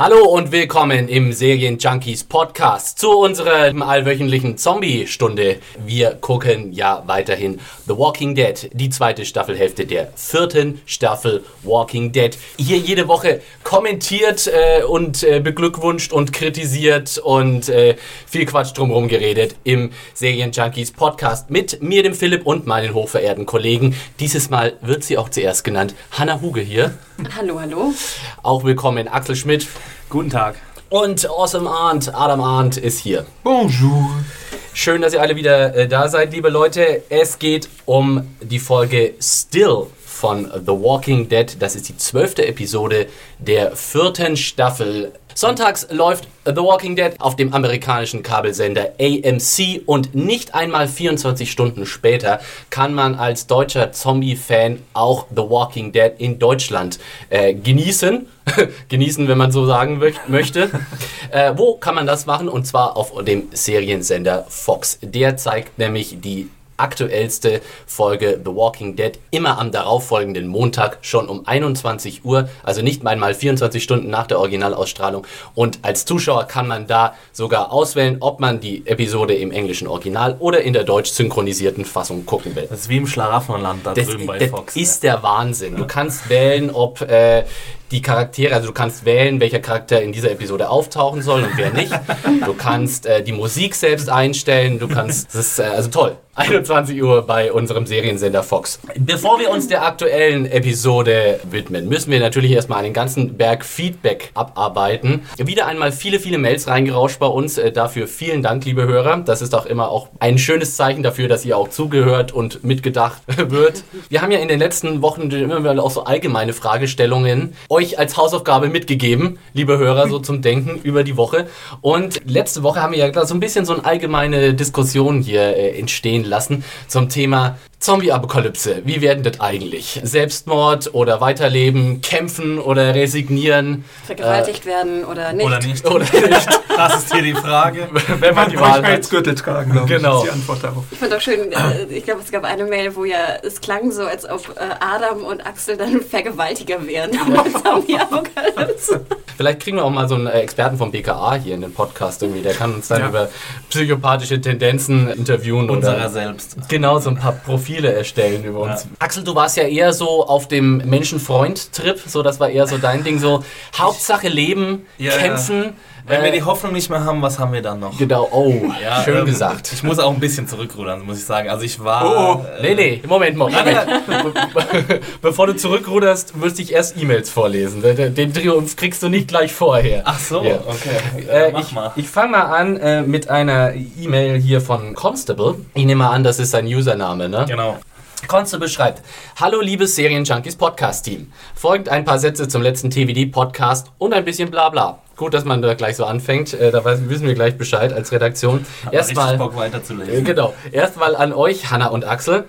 Hallo und willkommen im Serien Junkies Podcast zu unserer allwöchentlichen Zombie-Stunde. Wir gucken ja weiterhin The Walking Dead, die zweite Staffelhälfte der vierten Staffel Walking Dead. Hier jede Woche kommentiert äh, und äh, beglückwünscht und kritisiert und äh, viel Quatsch drumherum geredet im Serien Junkies Podcast mit mir, dem Philipp und meinen hochverehrten Kollegen. Dieses Mal wird sie auch zuerst genannt. Hanna Huge hier. Hallo, hallo. Auch willkommen Axel Schmidt. Guten Tag. Und Awesome Arndt, Adam Arndt ist hier. Bonjour. Schön, dass ihr alle wieder äh, da seid, liebe Leute. Es geht um die Folge Still von The Walking Dead. Das ist die zwölfte Episode der vierten Staffel. Sonntags läuft The Walking Dead auf dem amerikanischen Kabelsender AMC und nicht einmal 24 Stunden später kann man als deutscher Zombie-Fan auch The Walking Dead in Deutschland äh, genießen. genießen, wenn man so sagen möchte. äh, wo kann man das machen? Und zwar auf dem Seriensender Fox. Der zeigt nämlich die aktuellste Folge The Walking Dead immer am darauffolgenden Montag schon um 21 Uhr, also nicht einmal 24 Stunden nach der Originalausstrahlung. Und als Zuschauer kann man da sogar auswählen, ob man die Episode im englischen Original oder in der deutsch synchronisierten Fassung gucken will. Das ist wie im Schlaraffenland da das, drüben bei das Fox. Das ist der Wahnsinn. Du kannst wählen, ob äh, die Charaktere, also du kannst wählen, welcher Charakter in dieser Episode auftauchen soll und wer nicht. Du kannst äh, die Musik selbst einstellen, du kannst, das ist äh, also toll. 21 Uhr bei unserem Seriensender Fox. Bevor wir uns der aktuellen Episode widmen, müssen wir natürlich erstmal einen ganzen Berg Feedback abarbeiten. Wieder einmal viele, viele Mails reingerauscht bei uns. Äh, dafür vielen Dank, liebe Hörer. Das ist auch immer auch ein schönes Zeichen dafür, dass ihr auch zugehört und mitgedacht wird. Wir haben ja in den letzten Wochen immer wieder auch so allgemeine Fragestellungen euch als Hausaufgabe mitgegeben, liebe Hörer, so zum Denken über die Woche. Und letzte Woche haben wir ja so ein bisschen so eine allgemeine Diskussion hier äh, entstehen lassen zum Thema Zombie-Apokalypse. Wie werden das eigentlich? Selbstmord oder Weiterleben, kämpfen oder resignieren? Vergewaltigt äh, werden oder nicht? Oder nicht. Oder nicht. Das ist hier die Frage. Wenn man die Wahl hat. Gürtel tragen, glaube genau. ich, ist die Antwort darauf. Ich fand auch schön, äh, ich glaube, es gab eine Mail, wo ja, es klang so, als ob äh, Adam und Axel dann Vergewaltiger wären. Zombie-Apokalypse. Vielleicht kriegen wir auch mal so einen Experten vom BKA hier in den Podcast irgendwie. Der kann uns dann ja. über psychopathische Tendenzen interviewen. Unserer oder selbst. Genau, so ein paar Profile erstellen über uns. Ja. Axel, du warst ja eher so auf dem Menschenfreund-Trip. So, das war eher so dein Ding. So Hauptsache Leben, ja, kämpfen. Wenn wir die Hoffnung nicht mehr haben, was haben wir dann noch? Genau, oh, ja, schön ähm, gesagt. Ich muss auch ein bisschen zurückrudern, muss ich sagen. Also ich war... Oh, oh. Äh, nee, nee, Moment, Moment. Bevor du zurückruderst, müsste ich erst E-Mails vorlesen. Den Triumph kriegst du nicht gleich vorher. Ach so, ja. okay. Äh, Mach ich mal. ich fange mal an äh, mit einer E-Mail hier von Constable. Ich nehme mal an, das ist sein Username, ne? Genau. Constable schreibt, Hallo liebes Serienjunkies Podcast-Team. Folgt ein paar Sätze zum letzten TVD-Podcast und ein bisschen Blabla. Gut, dass man da gleich so anfängt. Äh, da wissen wir gleich Bescheid als Redaktion. Erstmal Bock weiterzulesen. Genau. Erstmal an euch, Hanna und Axel.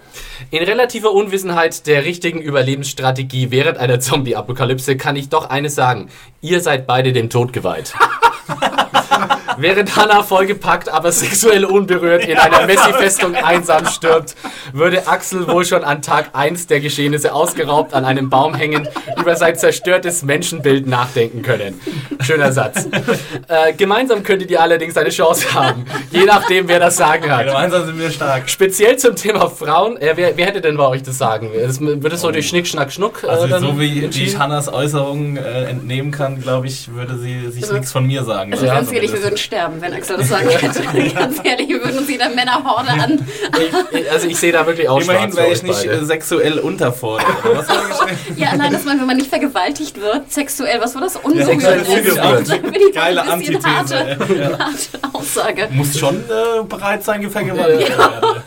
In relativer Unwissenheit der richtigen Überlebensstrategie während einer Zombie-Apokalypse kann ich doch eines sagen. Ihr seid beide dem Tod geweiht. Während Hannah vollgepackt, aber sexuell unberührt in einer Messi-Festung einsam stirbt, würde Axel wohl schon an Tag 1 der Geschehnisse ausgeraubt an einem Baum hängend über sein zerstörtes Menschenbild nachdenken können. Schöner Satz. Äh, gemeinsam könntet ihr allerdings eine Chance haben, je nachdem, wer das Sagen hat. Gemeinsam sind wir stark. Speziell zum Thema Frauen, äh, wer, wer, hätte denn bei euch das Sagen? Das, wird es so durch Schnick, Schnack, Schnuck? Äh, also so wie, wie ich Hannas Äußerungen äh, entnehmen kann, glaube ich, würde sie sich also, nichts von mir sagen. Also ganz ehrlich, wir würden sterben, wenn Axel das sagen hätte. ganz ehrlich, wir würden uns jeder Männerhorde an. Ich, also ich sehe da wirklich auch Immerhin wäre ich nicht beide. sexuell unterfordert. Was ja, nein, dass man, wenn man nicht vergewaltigt wird, sexuell, was war das? Unberührt. Ja. Geile Antithese. Harte, ja. harte Aussage. Muss schon äh, bereit sein, vergewaltigt ja. werden.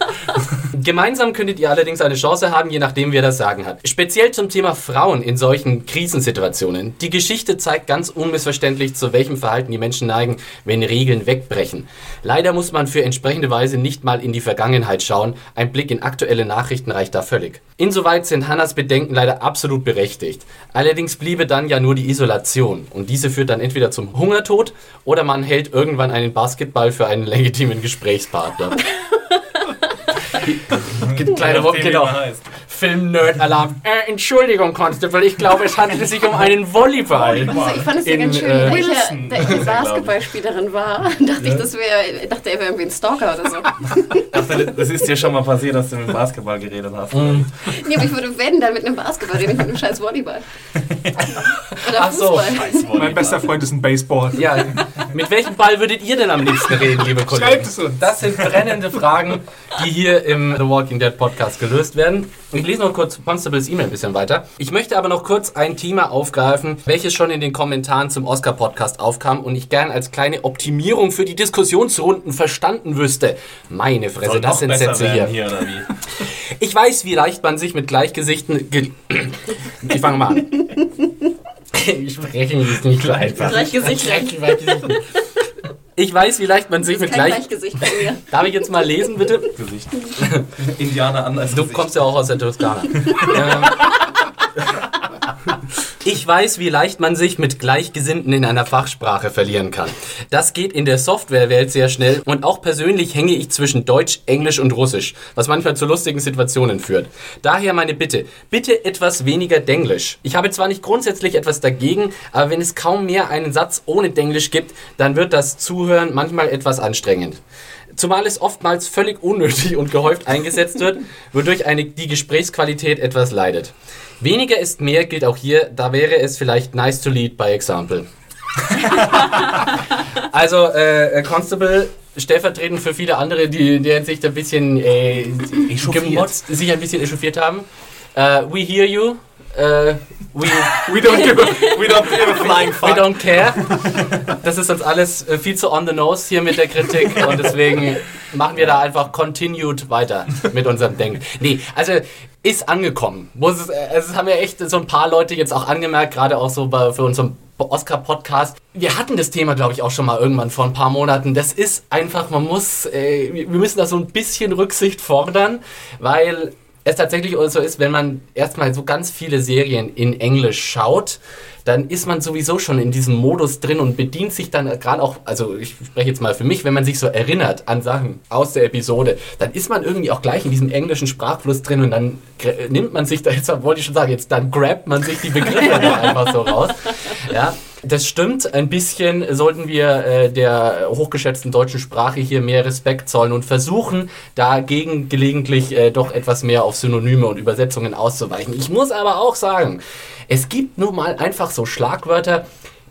Gemeinsam könntet ihr allerdings eine Chance haben, je nachdem, wer das Sagen hat. Speziell zum Thema Frauen in solchen Krisensituationen. Die Geschichte zeigt ganz unmissverständlich, zu welchem Verhalten die Menschen neigen, wenn Regeln wegbrechen. Leider muss man für entsprechende Weise nicht mal in die Vergangenheit schauen. Ein Blick in aktuelle Nachrichten reicht da völlig. Insoweit sind Hannas Bedenken leider absolut berechtigt. Allerdings bliebe dann ja nur die Isolation. Und diese führt dann entweder zum Hungertod oder man hält irgendwann einen Basketball für einen legitimen Gesprächspartner. い。Kleine Woche, genau. Film-Nerd-Alarm. Äh, Entschuldigung, Constable, ich glaube, es handelt sich um einen Volleyball. Also ich fand es ja ganz schön, äh, da ich ja, da ich eine Basketballspielerin war, dachte ich, das wäre, dachte er wäre irgendwie ein Stalker oder so. Das ist dir schon mal passiert, dass du mit dem Basketball geredet hast. Mhm. Nee, aber ich würde wenn dann mit einem Basketball reden, nicht mit einem scheiß Volleyball. Oder Ach so. Fußball. Mein bester Freund ist ein Baseball. Ja, mit welchem Ball würdet ihr denn am liebsten reden, liebe Kollegen? Schreibt es uns. Das sind brennende Fragen, die hier im The Walking Dead Podcast gelöst werden. Ich lese noch kurz Constables E-Mail ein bisschen weiter. Ich möchte aber noch kurz ein Thema aufgreifen, welches schon in den Kommentaren zum Oscar-Podcast aufkam und ich gern als kleine Optimierung für die Diskussionsrunden verstanden wüsste. Meine Fresse, Soll das sind Sätze hier. hier oder wie? Ich weiß, wie leicht man sich mit Gleichgesichten... Ge ich fange mal an. Ich spreche ist nicht so einfach. Gleichgesichtern. Ich weiß, wie leicht man sich mit gleich... Gleichgesicht bei mir. Darf ich jetzt mal lesen, bitte? Gesicht. Indianer anders. Du kommst ja auch aus der Toskana. ähm, ich weiß, wie leicht man sich mit Gleichgesinnten in einer Fachsprache verlieren kann. Das geht in der Softwarewelt sehr schnell und auch persönlich hänge ich zwischen Deutsch, Englisch und Russisch, was manchmal zu lustigen Situationen führt. Daher meine Bitte, bitte etwas weniger Denglisch. Ich habe zwar nicht grundsätzlich etwas dagegen, aber wenn es kaum mehr einen Satz ohne Denglisch gibt, dann wird das Zuhören manchmal etwas anstrengend. Zumal es oftmals völlig unnötig und gehäuft eingesetzt wird, wodurch eine, die Gesprächsqualität etwas leidet. Weniger ist mehr gilt auch hier, da wäre es vielleicht nice to lead by example. also, äh, Constable, stellvertretend für viele andere, die der Hinsicht ein bisschen äh, gemotzt, sich ein bisschen echauffiert haben. Äh, we hear you. Äh, we, We don't give a We don't give a flying We fuck. don't care. Das ist uns alles äh, viel zu on the nose hier mit der Kritik und deswegen machen wir da einfach continued weiter mit unserem Denken. Nee, also ist angekommen. Muss es, äh, es haben ja echt so ein paar Leute jetzt auch angemerkt, gerade auch so bei, für unseren Oscar-Podcast. Wir hatten das Thema, glaube ich, auch schon mal irgendwann vor ein paar Monaten. Das ist einfach, man muss, äh, wir müssen da so ein bisschen Rücksicht fordern, weil es tatsächlich so ist, wenn man erstmal so ganz viele Serien in Englisch schaut, dann ist man sowieso schon in diesem Modus drin und bedient sich dann gerade auch, also ich spreche jetzt mal für mich, wenn man sich so erinnert an Sachen aus der Episode, dann ist man irgendwie auch gleich in diesem englischen Sprachfluss drin und dann nimmt man sich da, jetzt wollte ich schon sagen, jetzt dann grabt man sich die Begriffe einfach so raus. Ja. Das stimmt, ein bisschen sollten wir äh, der hochgeschätzten deutschen Sprache hier mehr Respekt zollen und versuchen, dagegen gelegentlich äh, doch etwas mehr auf Synonyme und Übersetzungen auszuweichen. Ich muss aber auch sagen, es gibt nun mal einfach so Schlagwörter,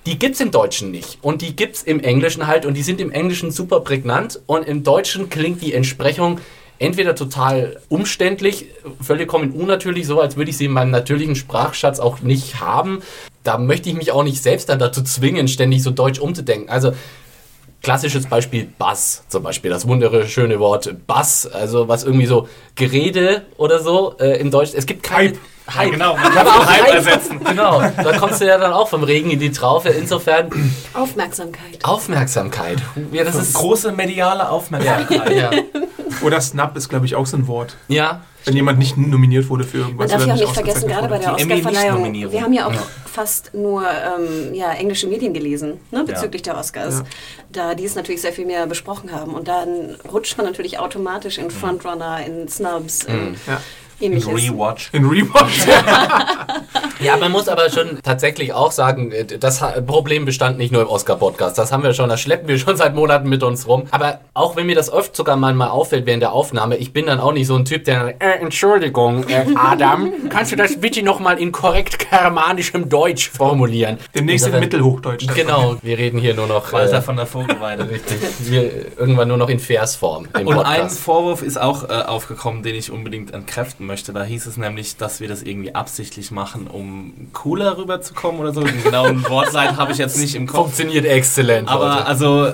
die gibt's im Deutschen nicht. Und die gibt's im Englischen halt und die sind im Englischen super prägnant und im Deutschen klingt die Entsprechung entweder total umständlich, vollkommen unnatürlich, so als würde ich sie in meinem natürlichen Sprachschatz auch nicht haben. Da möchte ich mich auch nicht selbst dann dazu zwingen, ständig so deutsch umzudenken. Also klassisches Beispiel Bass zum Beispiel, das wunderschöne Wort Bass, also was irgendwie so Gerede oder so äh, im Deutsch. Es gibt keine Hype. Ja, genau, man kann auch auch Hype Hype. ersetzen. Genau, da kommst du ja dann auch vom Regen in die Traufe. Insofern Aufmerksamkeit. Aufmerksamkeit. Ja, das ist Große mediale Aufmerksamkeit. ja, Oder Snap ist, glaube ich, auch so ein Wort. ja, Wenn jemand nicht nominiert wurde für Man irgendwas. darf oder ja auch nicht vergessen, gerade bei der Oscarverleihung, wir haben ja auch Ja. fast nur ähm, ja, englische Medien gelesen, ne, bezüglich der Oscars, Ja. da die es natürlich sehr viel mehr besprochen haben. Und dann rutscht man natürlich automatisch in Frontrunner, in Snubs, in Ähnliches. Rewatch. In Rewatch. Ja, man muss aber schon tatsächlich auch sagen, äh, das Problem bestand nicht nur im Oscar-Podcast. Das haben wir schon, das schleppen wir schon seit Monaten mit uns rum. Aber auch wenn mir das oft sogar mal mal auffällt während der Aufnahme, ich bin dann auch nicht so ein Typ, der, äh, Entschuldigung, äh, Adam, kannst du das bitte nochmal in korrekt germanischem Deutsch formulieren? Demnächst in Mittelhochdeutsch. Genau, wir reden hier nur noch, Walter äh, von der Vogelweide. richtig, wir irgendwann nur noch in Versform im Und ein Podcast. Vorwurf ist auch äh, aufgekommen, den ich unbedingt entkräften möchte. Da hieß es nämlich, dass wir das irgendwie absichtlich machen, um cooler rüberzukommen oder so. Den genauen Wortseite habe ich jetzt nicht im Kopf. Funktioniert exzellent, Aber Leute. also,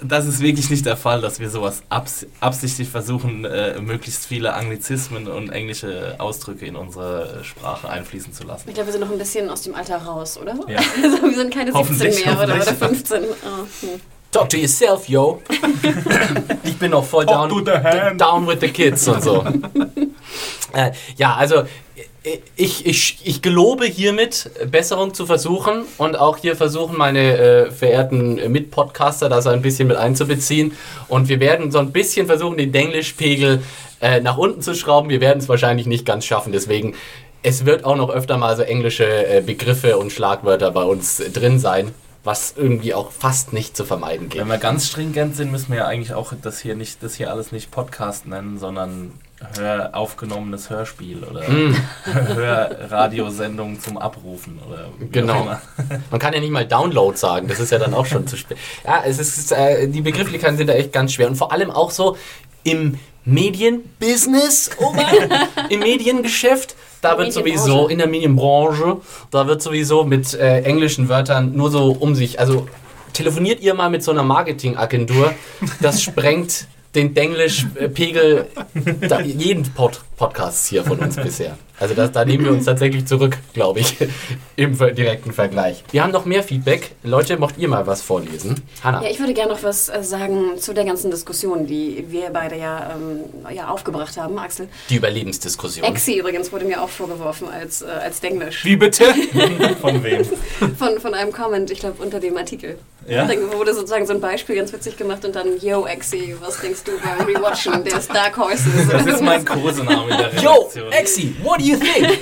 das ist wirklich nicht der Fall, dass wir sowas abs absichtlich versuchen, äh, möglichst viele Anglizismen und englische Ausdrücke in unsere Sprache einfließen zu lassen. Ich glaube, wir sind noch ein bisschen aus dem Alter raus, oder? Ja. Also wir sind keine 17 Hoffentlich, mehr oder, oder hoffentlich. 15. Oh, hm. Talk to yourself, yo. ich bin noch voll down, to the hand. down with the kids und so. Äh, ja, also ich, ich, ich gelobe hiermit, Besserung zu versuchen und auch hier versuchen, meine äh, verehrten Mitpodcaster da so ein bisschen mit einzubeziehen. Und wir werden so ein bisschen versuchen, den Denglischpegel äh, nach unten zu schrauben. Wir werden es wahrscheinlich nicht ganz schaffen. Deswegen, es wird auch noch öfter mal so englische äh, Begriffe und Schlagwörter bei uns äh, drin sein, was irgendwie auch fast nicht zu vermeiden geht. Wenn wir ganz stringent sind, müssen wir ja eigentlich auch das hier nicht, das hier alles nicht Podcast nennen, sondern Hör aufgenommenes Hörspiel oder Mm, Hörradiosendung zum Abrufen oder Genau. man kann ja nicht mal Download sagen, das ist ja dann auch schon zu spät. Ja, es ist, äh, die Begrifflichkeiten sind da echt ganz schwer und vor allem auch so im Medienbusiness, oh Mann, im Mediengeschäft, da wird sowieso, in der Medienbranche, da wird sowieso mit äh, englischen Wörtern nur so um sich, also telefoniert ihr mal mit so einer Marketingagentur, das sprengt den Denglisch-Pegel jeden Pod Podcast hier von uns bisher. Also das, da nehmen wir uns tatsächlich zurück, glaube ich, im direkten Vergleich. Wir haben noch mehr Feedback. Leute, mocht ihr mal was vorlesen? Hanna. Ja, ich würde gerne noch was äh, sagen zu der ganzen Diskussion, die wir beide ja, ähm, ja aufgebracht haben, Axel. Die Überlebensdiskussion. Exi übrigens wurde mir auch vorgeworfen als, äh, als Denglisch. Wie bitte? Von wem? Von, von einem Comment, ich glaube, unter dem Artikel. Ja? Da wurde sozusagen so ein Beispiel ganz witzig gemacht und dann, yo, Exi, was denkst du beim Rewatchen des Dark Horses? Das ist mein Kosename in der Yo, Redaktion. Exi, what do you think?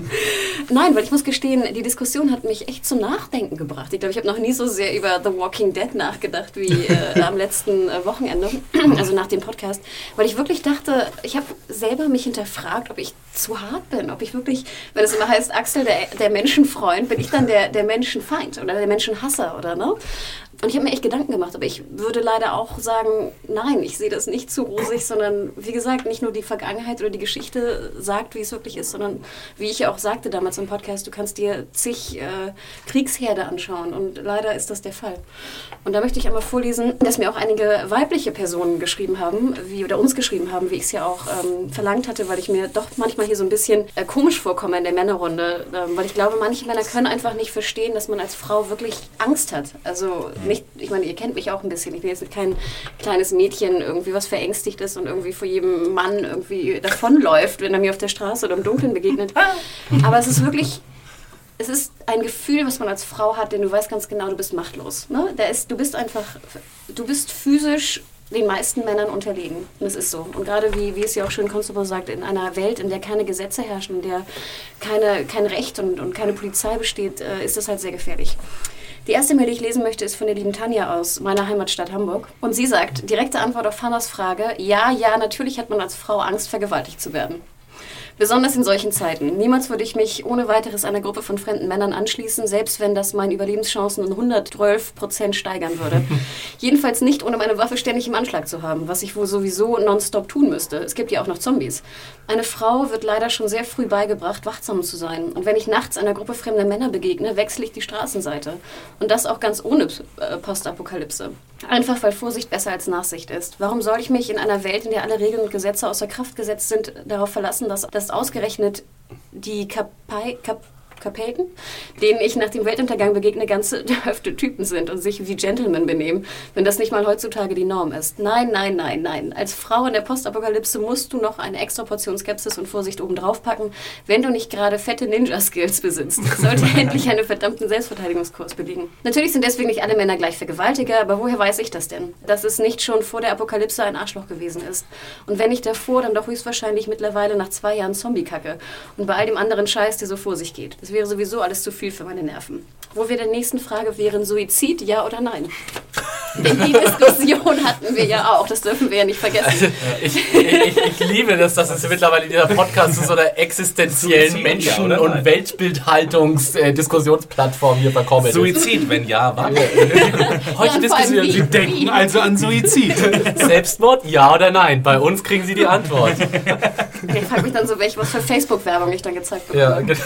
Nein, weil ich muss gestehen, die Diskussion hat mich echt zum Nachdenken gebracht. Ich glaube, ich habe noch nie so sehr über The Walking Dead nachgedacht wie äh, am letzten äh, Wochenende, also nach dem Podcast, weil ich wirklich dachte, ich habe selber mich hinterfragt, ob ich zu hart bin, ob ich wirklich, wenn es immer heißt, Axel, der, der Menschenfreund, bin ich dann der, der Menschenfeind oder der Menschenhasser oder ne? Und ich habe mir echt Gedanken gemacht, aber ich würde leider auch sagen, nein, ich sehe das nicht zu rosig, sondern wie gesagt, nicht nur die Vergangenheit oder die Geschichte sagt, wie es wirklich ist, sondern wie ich ja auch sagte damals im Podcast, du kannst dir zig äh, Kriegsherde anschauen und leider ist das der Fall. Und da möchte ich einmal vorlesen, dass mir auch einige weibliche Personen geschrieben haben, wie oder uns geschrieben haben, wie ich es ja auch ähm, verlangt hatte, weil ich mir doch manchmal hier so ein bisschen äh, komisch vorkomme in der Männerrunde, ähm, weil ich glaube, manche Männer können einfach nicht verstehen, dass man als Frau wirklich Angst hat. Also nicht, ich meine, ihr kennt mich auch ein bisschen. Ich bin jetzt kein kleines Mädchen irgendwie, was verängstigt ist und irgendwie vor jedem Mann irgendwie davonläuft, wenn er mir auf der Straße oder im Dunkeln begegnet. Aber es ist wirklich es ist ein Gefühl, was man als Frau hat, denn du weißt ganz genau, du bist machtlos. Ne? Da ist, du bist einfach, du bist physisch den meisten Männern unterlegen. Und das ist so. Und gerade wie, wie es ja auch schön Constable sagt, in einer Welt, in der keine Gesetze herrschen, in der keine, kein Recht und, und keine Polizei besteht, äh, ist das halt sehr gefährlich. Die erste Mail, die ich lesen möchte, ist von der lieben Tanja aus meiner Heimatstadt Hamburg. Und sie sagt, direkte Antwort auf Hannas Frage, ja, ja, natürlich hat man als Frau Angst, vergewaltigt zu werden. Besonders in solchen Zeiten. Niemals würde ich mich ohne weiteres einer Gruppe von fremden Männern anschließen, selbst wenn das meine Überlebenschancen um 112 Prozent steigern würde. Jedenfalls nicht, ohne meine Waffe ständig im Anschlag zu haben, was ich wohl sowieso nonstop tun müsste. Es gibt ja auch noch Zombies. Eine Frau wird leider schon sehr früh beigebracht, wachsam zu sein. Und wenn ich nachts einer Gruppe fremder Männer begegne, wechsle ich die Straßenseite. Und das auch ganz ohne äh, Postapokalypse. Einfach weil Vorsicht besser als Nachsicht ist. Warum soll ich mich in einer Welt, in der alle Regeln und Gesetze außer Kraft gesetzt sind, darauf verlassen, dass, dass ausgerechnet die Kapei, Kap, Kapelken, denen ich nach dem Weltuntergang begegne, ganze Hälfte Typen sind und sich wie Gentlemen benehmen, wenn das nicht mal heutzutage die Norm ist. Nein, nein, nein, nein. Als Frau in der Postapokalypse musst du noch eine extra Portion Skepsis und Vorsicht obendrauf packen, wenn du nicht gerade fette Ninja-Skills besitzt. Sollte endlich einen verdammten Selbstverteidigungskurs belegen. Natürlich sind deswegen nicht alle Männer gleich Vergewaltiger, aber woher weiß ich das denn? Dass es nicht schon vor der Apokalypse ein Arschloch gewesen ist. Und wenn nicht davor, dann doch höchstwahrscheinlich mittlerweile nach zwei Jahren Zombie-Kacke. Und bei all dem anderen Scheiß, der so vor sich geht. Das wäre sowieso alles zu viel für meine Nerven. Wo wir der nächsten Frage wären, Suizid, ja oder nein? Denn die Diskussion hatten wir ja auch, das dürfen wir ja nicht vergessen. Ich, ich, ich liebe das, dass es mittlerweile dieser Podcast zu so einer existenziellen Suizid, Menschen- ja und? Weltbildhaltungs-Diskussionsplattform hier verkommen ist. Suizid, wenn ja, wann? Heute Ja, diskutieren wie- Sie Denken also an Suizid. Selbstmord, ja oder nein? Bei uns kriegen Sie die Antwort. Ich frage mich dann so, welche, was für Facebook-Werbung ich dann gezeigt bekomme. Ja, genau.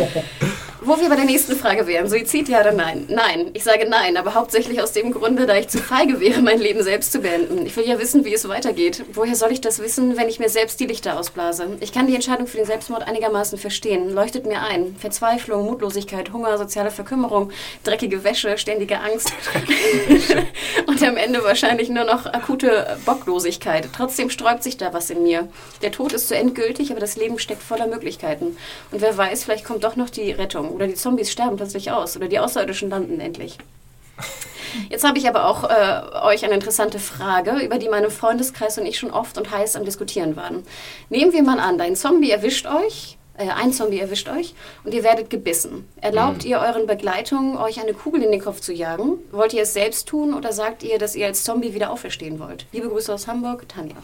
ん? Wo wir bei der nächsten Frage wären, Suizid ja oder nein? Nein, ich sage nein, aber hauptsächlich aus dem Grunde, da ich zu feige wäre, mein Leben selbst zu beenden. Ich will ja wissen, wie es weitergeht. Woher soll ich das wissen, wenn ich mir selbst die Lichter ausblase? Ich kann die Entscheidung für den Selbstmord einigermaßen verstehen. Leuchtet mir ein. Verzweiflung, Mutlosigkeit, Hunger, soziale Verkümmerung, dreckige Wäsche, ständige Angst. Und am Ende wahrscheinlich nur noch akute Bocklosigkeit. Trotzdem sträubt sich da was in mir. Der Tod ist zu endgültig, aber das Leben steckt voller Möglichkeiten. Und wer weiß, vielleicht kommt doch noch die Rettung. Oder die Zombies sterben plötzlich aus. Oder die Außerirdischen landen endlich. Jetzt habe ich aber auch äh, euch eine interessante Frage, über die meine Freundeskreis und ich schon oft und heiß am Diskutieren waren. Nehmen wir mal an, dein Zombie erwischt euch, äh, ein Zombie erwischt euch und ihr werdet gebissen. Erlaubt ihr euren Begleitungen, euch eine Kugel in den Kopf zu jagen? Wollt ihr es selbst tun oder sagt ihr, dass ihr als Zombie wieder auferstehen wollt? Liebe Grüße aus Hamburg, Tanja.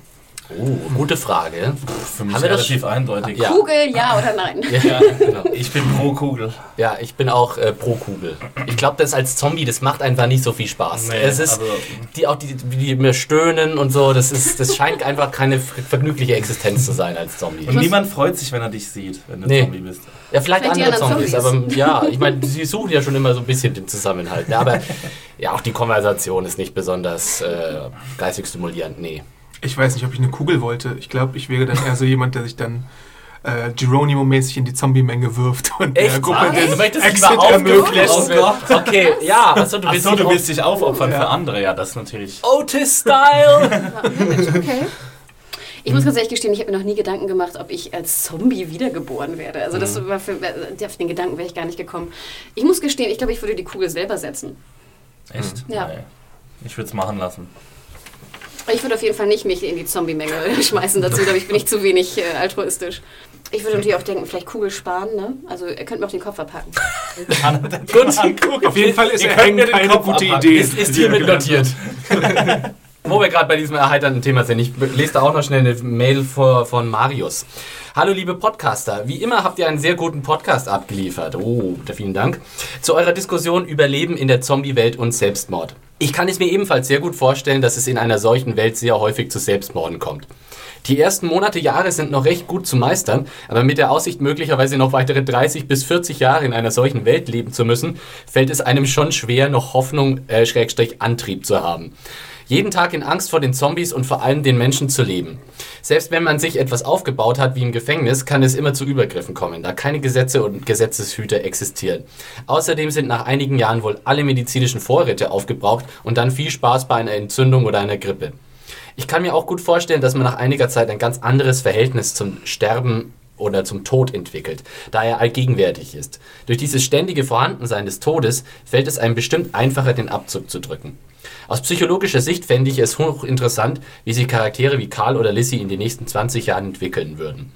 Oh, gute Frage. Für mich Haben wir das relativ eindeutig. Ja. Kugel, ja oder nein? Ja, genau. Ich bin pro Kugel. ja, ich bin auch äh, pro Kugel. Ich glaube, das als Zombie, das macht einfach nicht so viel Spaß. Nee, es ist also- die auch die, die mir stöhnen und so. Das ist, das scheint einfach keine ver- vergnügliche Existenz zu sein als Zombie. Und niemand freut sich, wenn er dich sieht, wenn du Nee. Zombie bist. Ja, vielleicht, Vielleicht andere Zombies, Zombies. aber ja, ich meine, sie suchen ja schon immer so ein bisschen den Zusammenhalt. Ne? Aber ja, auch die Konversation ist nicht besonders äh, geistig stimulierend. Nee. Ich weiß nicht, ob ich eine Kugel wollte. Ich glaube, ich wäre dann eher so jemand, der sich dann äh, Geronimo-mäßig in die Zombie-Menge wirft und der Gruppe Ah, den Exit ermöglicht. werden. Okay, ja, achso, du willst Achso, du dich willst dich aufopfern Ja. für andere. Ja, das ist natürlich... Otis-Style! Okay. Ich muss ganz ehrlich gestehen, ich habe mir noch nie Gedanken gemacht, ob ich als Zombie wiedergeboren werde. Also das war für, äh, auf den Gedanken wäre ich gar nicht gekommen. Ich muss gestehen, ich glaube, ich würde die Kugel selber setzen. Echt? Ja. Nee. Ich würde es machen lassen. Ich würde auf jeden Fall nicht mich in die Zombie-Menge schmeißen. Dazu, glaube ich, bin ich zu wenig äh, altruistisch. Ich würde natürlich auch denken, vielleicht Kugel sparen, ne? Also ihr könnt mir auch den Kopf abhacken. Gut. Auf jeden Fall ist er hängen keine Kopf gute abhacken. Idee. Ist, ist hiermit notiert. Wo wir gerade bei diesem erheiternden Thema sind, ich lese da auch noch schnell eine Mail vor, von Marius. Hallo liebe Podcaster, wie immer habt ihr einen sehr guten Podcast abgeliefert. Oh, vielen Dank. Zu eurer Diskussion über Leben in der Zombie-Welt und Selbstmord. Ich kann es mir ebenfalls sehr gut vorstellen, dass es in einer solchen Welt sehr häufig zu Selbstmorden kommt. Die ersten Monate, Jahre sind noch recht gut zu meistern, aber mit der Aussicht möglicherweise noch weitere 30 bis 40 Jahre in einer solchen Welt leben zu müssen, fällt es einem schon schwer, noch Hoffnung, äh, Schrägstrich Antrieb zu haben. Jeden Tag in Angst vor den Zombies und vor allem den Menschen zu leben. Selbst wenn man sich etwas aufgebaut hat wie im Gefängnis, kann es immer zu Übergriffen kommen, da keine Gesetze und Gesetzeshüter existieren. Außerdem sind nach einigen Jahren wohl alle medizinischen Vorräte aufgebraucht und dann viel Spaß bei einer Entzündung oder einer Grippe. Ich kann mir auch gut vorstellen, dass man nach einiger Zeit ein ganz anderes Verhältnis zum Sterben oder zum Tod entwickelt, da er allgegenwärtig ist. Durch dieses ständige Vorhandensein des Todes fällt es einem bestimmt einfacher, den Abzug zu drücken. Aus psychologischer Sicht fände ich es hochinteressant, wie sich Charaktere wie Karl oder Lissy in den nächsten 20 Jahren entwickeln würden.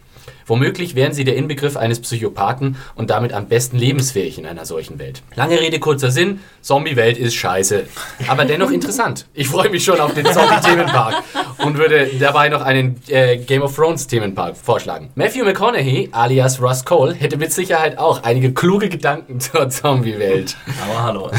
Womöglich wären sie der Inbegriff eines Psychopathen und damit am besten lebensfähig in einer solchen Welt. Lange Rede, kurzer Sinn, Zombie-Welt ist scheiße. Aber dennoch interessant. Ich freue mich schon auf den Zombie-Themenpark und würde dabei noch einen äh, Game of Thrones-Themenpark vorschlagen. Matthew McConaughey, alias Russ Cole, hätte mit Sicherheit auch einige kluge Gedanken zur Zombie-Welt. Aber hallo.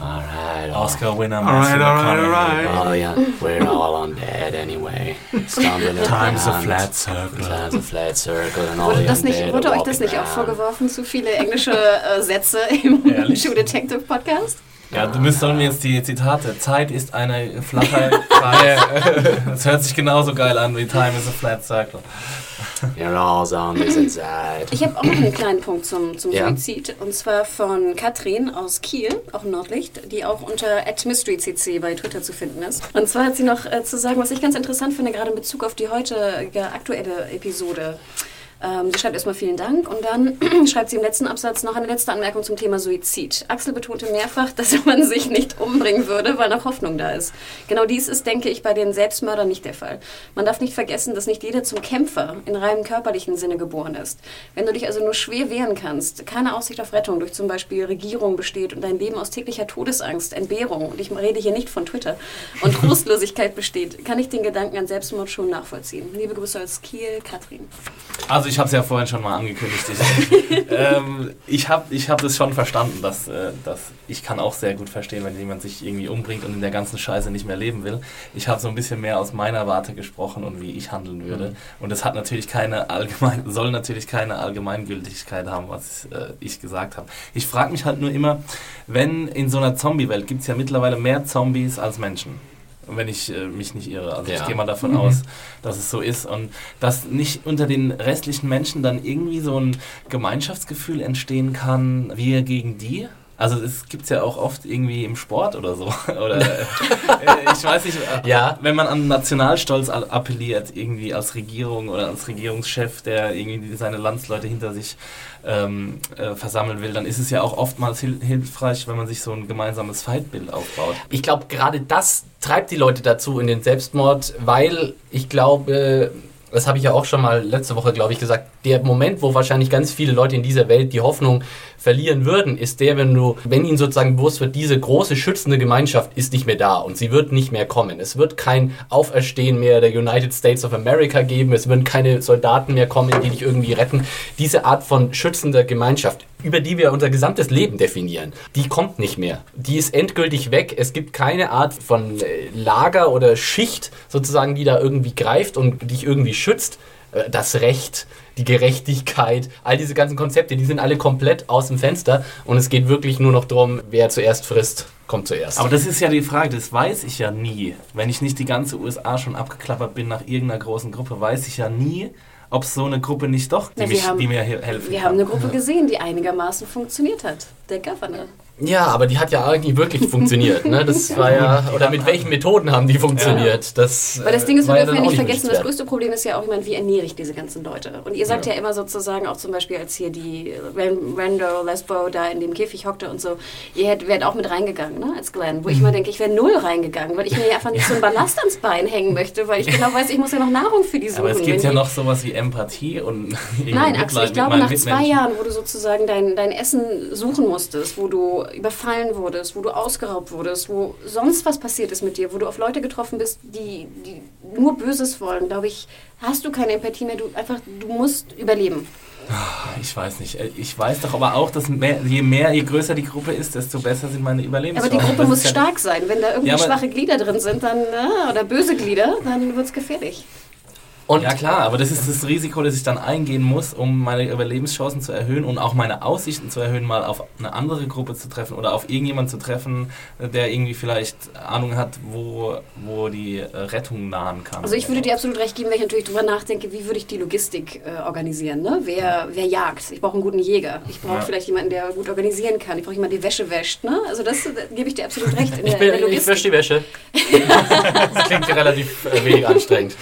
Alright, Oscar-Winner Alright, Matthew alright, McConaughey. alright. Oh yeah, we're all on bed anyway. Stumbling Time's a flat circle. Time's a flat circle and all Wurde, das nicht, wurde euch das nicht auch vorgeworfen, zu viele englische äh, Sätze im? True Detective Podcast? Ja, du müsst sollen mir jetzt die Zitate. Zeit ist eine flache Kreis. Das hört sich genauso geil an wie Time is a flat circle. You're all zombies inside. Ich habe auch noch einen kleinen Punkt zum, zum Ja. Suizid. Und zwar von Katrin aus Kiel, auch im Nordlicht, die auch unter @mysterycc bei Twitter zu finden ist. Und zwar hat sie noch äh, zu sagen, was ich ganz interessant finde, gerade in Bezug auf die heutige aktuelle Episode. Ähm, sie schreibt erstmal vielen Dank und dann schreibt sie im letzten Absatz noch eine letzte Anmerkung zum Thema Suizid. Axel betonte mehrfach, dass man sich nicht umbringen würde, weil noch Hoffnung da ist. Genau dies ist, denke ich, bei den Selbstmördern nicht der Fall. Man darf nicht vergessen, dass nicht jeder zum Kämpfer in reinem körperlichen Sinne geboren ist. Wenn du dich also nur schwer wehren kannst, keine Aussicht auf Rettung durch zum Beispiel Regierung besteht und dein Leben aus täglicher Todesangst, Entbehrung, und ich rede hier nicht von Twitter, und Trostlosigkeit besteht, kann ich den Gedanken an Selbstmord schon nachvollziehen. Liebe Grüße aus Kiel, Katrin. Also Also ich habe es ja vorhin schon mal angekündigt. Ich, ähm, ich habe ich hab das schon verstanden, dass, äh, dass ich kann auch sehr gut verstehen, wenn jemand sich irgendwie umbringt und in der ganzen Scheiße nicht mehr leben will. Ich habe so ein bisschen mehr aus meiner Warte gesprochen und wie ich handeln würde. Und das hat natürlich keine allgemein, soll natürlich keine Allgemeingültigkeit haben, was äh, ich gesagt habe. Ich frage mich halt nur immer, wenn in so einer Zombie-Welt gibt es ja mittlerweile mehr Zombies als Menschen wenn ich äh, mich nicht irre. Also Ja. ich gehe mal davon aus, dass es so ist und dass nicht unter den restlichen Menschen dann irgendwie so ein Gemeinschaftsgefühl entstehen kann, wir gegen die. Also es gibt es ja auch oft irgendwie im Sport oder so. Oder äh, ich weiß nicht, äh, Ja. wenn man an Nationalstolz appelliert, irgendwie als Regierung oder als Regierungschef, der irgendwie seine Landsleute hinter sich ähm, äh, versammeln will, dann ist es ja auch oftmals hil hilfreich, wenn man sich so ein gemeinsames Feindbild aufbaut. Ich glaube, gerade das treibt die Leute dazu in den Selbstmord, weil ich glaube, das habe ich ja auch schon mal letzte Woche, glaube ich, gesagt, der Moment, wo wahrscheinlich ganz viele Leute in dieser Welt die Hoffnung verlieren würden, ist der, wenn du, wenn ihnen sozusagen bewusst wird, diese große schützende Gemeinschaft ist nicht mehr da und sie wird nicht mehr kommen. Es wird kein Auferstehen mehr der United States of America geben, es würden keine Soldaten mehr kommen, die dich irgendwie retten. Diese Art von schützender Gemeinschaft, über die wir unser gesamtes Leben definieren, die kommt nicht mehr. Die ist endgültig weg. Es gibt keine Art von äh, Lager oder Schicht sozusagen, die da irgendwie greift und dich irgendwie schützt. Äh, Das Recht, die Gerechtigkeit, all diese ganzen Konzepte, die sind alle komplett aus dem Fenster und es geht wirklich nur noch darum, wer zuerst frisst, kommt zuerst. Aber das ist ja die Frage, das weiß ich ja nie. Wenn ich nicht die ganze USA schon abgeklappert bin nach irgendeiner großen Gruppe, weiß ich ja nie, ob so eine Gruppe nicht doch, die, Na, mich, haben- die mir he- helfen Wir kann. haben eine Gruppe gesehen, die einigermaßen funktioniert hat. Der Governor. Ja, aber die hat ja eigentlich wirklich funktioniert. Ne? Das war ja, oder mit welchen Methoden haben die funktioniert? Das, Weil das äh, Ding ist, wir war ja dürfen ja nicht vergessen, das größte Problem ist ja auch, ich meine, wie ernähre ich diese ganzen Leute? Und ihr sagt ja, immer sozusagen auch zum Beispiel, als hier die Ran- Rando, Lesbo da in dem Käfig hockte und so, ihr hättet, wärt auch mit reingegangen, ne, als Glenn. Wo ich immer denke, ich wäre null reingegangen, weil ich mir einfach nicht so ein Ballast ans Bein hängen möchte, weil ich genau weiß, ich muss ja noch Nahrung für die suchen. Aber es gibt ja noch sowas wie Empathie und Nein, Axel, ich glaube, nach zwei. Jahren, wo du sozusagen dein, dein Essen suchen musstest, wo du überfallen wurdest, wo du ausgeraubt wurdest, wo sonst was passiert ist mit dir, wo du auf Leute getroffen bist, die, die nur Böses wollen, glaube ich, hast du keine Empathie mehr. Du einfach, du musst überleben. Ich weiß nicht. Äh, Ich weiß doch aber auch, dass mehr, je mehr, je größer die Gruppe ist, desto besser sind meine Aber Überlebenschancen. die Gruppe muss ja- stark sein. Wenn da irgendwie Ja, aber- schwache Glieder drin sind, dann äh, oder böse Glieder, dann wird es gefährlich. Und Ja klar, aber das ist das Risiko, das ich dann eingehen muss, um meine Überlebenschancen zu erhöhen und auch meine Aussichten zu erhöhen, mal auf eine andere Gruppe zu treffen oder auf irgendjemanden zu treffen, der irgendwie vielleicht Ahnung hat, wo, wo die Rettung nahen kann. Also ich würde dir absolut recht geben, wenn ich natürlich drüber nachdenke, wie würde ich die Logistik äh, organisieren. Ne? Wer, wer jagt? Ich brauche einen guten Jäger. Ich brauche Ja. vielleicht jemanden, der gut organisieren kann. Ich brauche jemanden, der Wäsche wäscht. Ne? Also das äh, gebe ich dir absolut recht in ich, der, in der bin, ich wäsche Logistik. die Wäsche. das klingt relativ äh, wenig anstrengend.